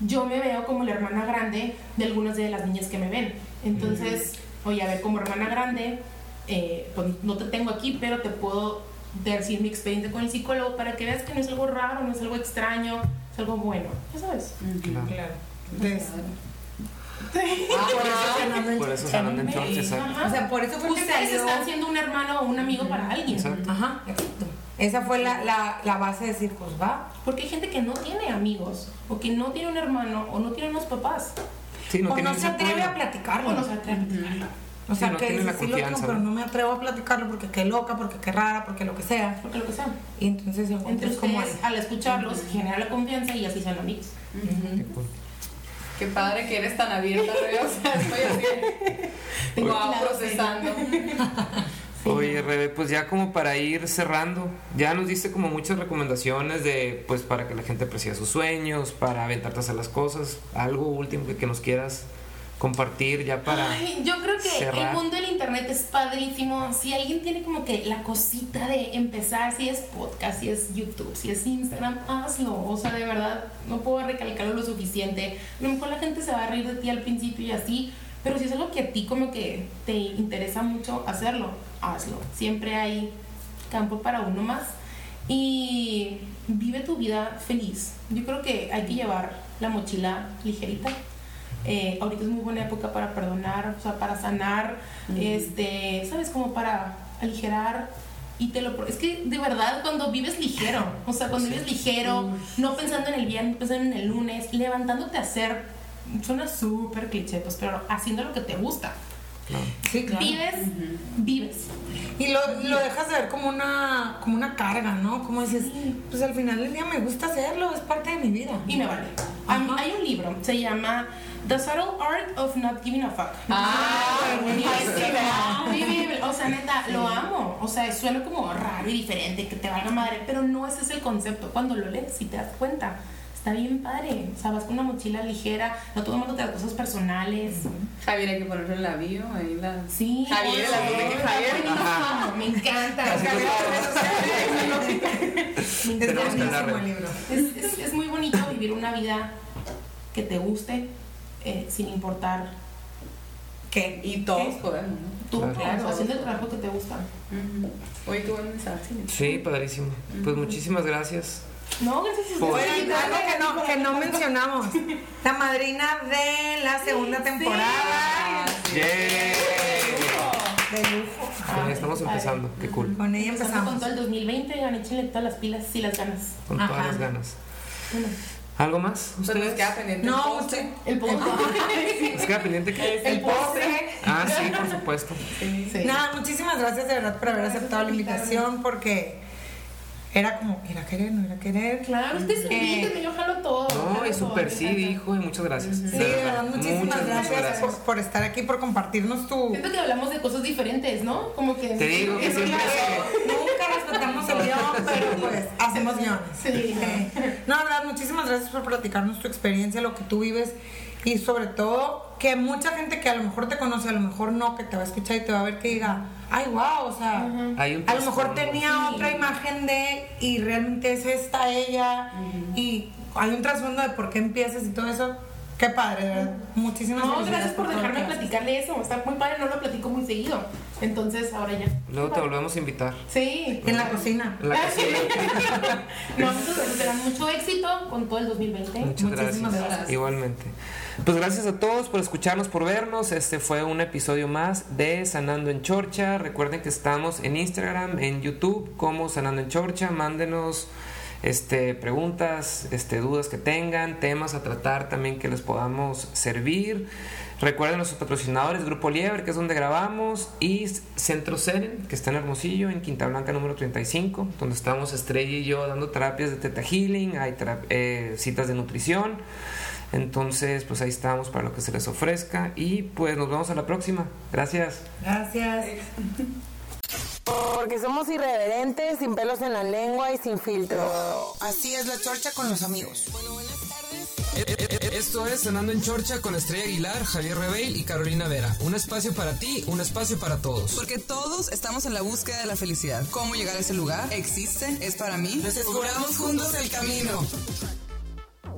yo me veo como la hermana grande de algunas de las niñas que me ven. Entonces, oye, a ver, como hermana grande, eh, pues no te tengo aquí, pero te puedo decir mi experiencia con el psicólogo para que veas que no es algo raro, no es algo extraño, es algo bueno. Ya sabes. Claro. Claro. Entonces, Ah, por eso Por eso entonces. Ajá. O sea, por eso fue que Ustedes salió- están siendo un hermano o un amigo para alguien. Exacto. Ajá, exacto. Esa fue la, la, la base de decir, pues va. Porque hay gente que no tiene amigos, o que no tiene un hermano, o no tiene unos papás, Sí, no o no se atreve apoyo. a platicarlo. o no se atreven a platicarlo. O sea, Sí, no que dices, sí lo tengo, pero ¿no? me atrevo a platicarlo porque qué loca, porque qué rara, porque lo que sea. Porque lo que sea. Y entonces se Entre como al escucharlos, genera la confianza y así son amigos. Qué padre que eres tan abierta. O sea, estoy así. Wow, Claro, Oye, Rebe, pues ya como para ir cerrando, ya nos diste como muchas recomendaciones de, pues para que la gente aprecie sus sueños, para aventarte a hacer las cosas, algo último que, que nos quieras compartir ya para... Ay, yo creo que cerrar. el mundo del internet es padrísimo. Si alguien tiene como que la cosita de empezar, si es podcast, si es YouTube, si es Instagram, hazlo. O sea, de verdad, no puedo recalcarlo lo suficiente. A lo mejor la gente se va a reír de ti al principio y así, pero si es algo que a ti como que te interesa mucho hacerlo, hazlo. Siempre hay campo para uno más. Y vive tu vida feliz. Yo creo que hay que llevar la mochila ligerita. Eh, ahorita es muy buena época para perdonar, o sea, para sanar, este, ¿sabes? Como para aligerar. Y te lo es que de verdad cuando vives ligero, o sea, cuando vives ligero, no pensando en el viernes, pensando en el lunes, levantándote a hacer, suena súper cliché, pues, pero haciendo lo que te gusta. Claro. Sí, claro. Vives, vives. Y lo, lo dejas de ver como una, como una carga, ¿no? Como dices, pues al final del día me gusta hacerlo, es parte de mi vida. Y me vale. Ajá. hay un libro, se llama The Subtle Art of Not Giving a Fuck. Ah, buenísimo. buenísimo. O sea, neta, lo amo. O sea, suena como raro y diferente, que te valga madre, pero no ese es el concepto. Cuando lo lees y te das cuenta, está bien padre. O sea, vas con una mochila ligera, no todo el mundo te das cosas personales. Javier, hay que ponerlo en la bio. Ahí la... Sí. Javier, la que Javier. Me encanta. El libro. Es, es- es muy bonito vivir una vida que te guste, eh, sin importar ¿Qué? Y todos podemos, ¿no? tú, Claro. claro, haciendo el trabajo que te gusta. Ujú. Oye, qué buen mensaje. Sí, padrísimo. Pues muchísimas gracias. No, gracias a ustedes. Algo que no, que no mencionamos. La madrina de la segunda temporada. ¡Yay! De lujo. Con ella estamos empezando, qué cool. Con ella empezamos. con todo el 2020, han échenle todas las pilas y las ganas. Con todas Ajá. las ganas. Bueno, ¿Algo más? Pues nos queda pendiente el No, postre. usted. el postre. ¿Les queda pendiente qué? el postre. Ah, sí, por supuesto. Sí. Nada, muchísimas gracias de verdad por haber aceptado la invitación porque era como, ir a querer, no ir a querer. Claro, ustedes Eh, invítenme, yo jalo todo. No, y me sí, hijo, y muchas gracias. Sí, de verdad, muchísimas muchas, gracias, muchas Por, por estar aquí, por compartirnos tu... Siento que hablamos de cosas diferentes, ¿no? Como que. Te digo que siempre Nunca respetamos el guion, pero pues hacemos guiones. Sí. Eh, No, de verdad, muchísimas gracias por platicarnos tu experiencia, lo que tú vives y sobre todo que mucha gente que a lo mejor te conoce, a lo mejor no, que te va a escuchar y te va a ver que diga, ay, wow, o sea, Hay un a lo mejor tenía Sí. otra imagen de y realmente es esta ella y hay un trasfondo de por qué empiezas y todo eso. Qué padre, verdad. Muchísimas No, gracias por lo dejarme platicarle eso. Está muy padre, no lo platico muy seguido. Entonces, ahora ya. Luego te volvemos a invitar. Sí. En la cocina. En la cocina. No, muchas gracias. Mucho éxito con todo el 2020. Muchas Muchísimas gracias. gracias. Igualmente. Pues gracias a todos por escucharnos, por vernos. Este fue un episodio más de Sanando en Chorcha. Recuerden que estamos en Instagram, en YouTube, como Sanando en Chorcha. Mándenos este, preguntas, este, dudas que tengan, temas a tratar también que les podamos servir. Recuerden nuestros patrocinadores, Grupo Liebre, que es donde grabamos, y Centro Seren, que está en Hermosillo, en Quinta Blanca número 35, donde estamos Estrella y yo dando terapias de Teta Healing, hay eh, citas de nutrición. Entonces, pues ahí estamos para lo que se les ofrezca y pues nos vemos a la próxima. Gracias. Gracias. Porque somos irreverentes, sin pelos en la lengua y sin filtro. Así es la chorcha con los amigos. Esto es Sanando en Chorcha con Estrella Aguilar, Javier Rebeil y Carolina Vera. Un espacio para ti, un espacio para todos. Porque todos estamos en la búsqueda de la felicidad. ¿Cómo llegar a ese lugar? ¿Existe? ¿Es para mí? Descubramos juntos el camino.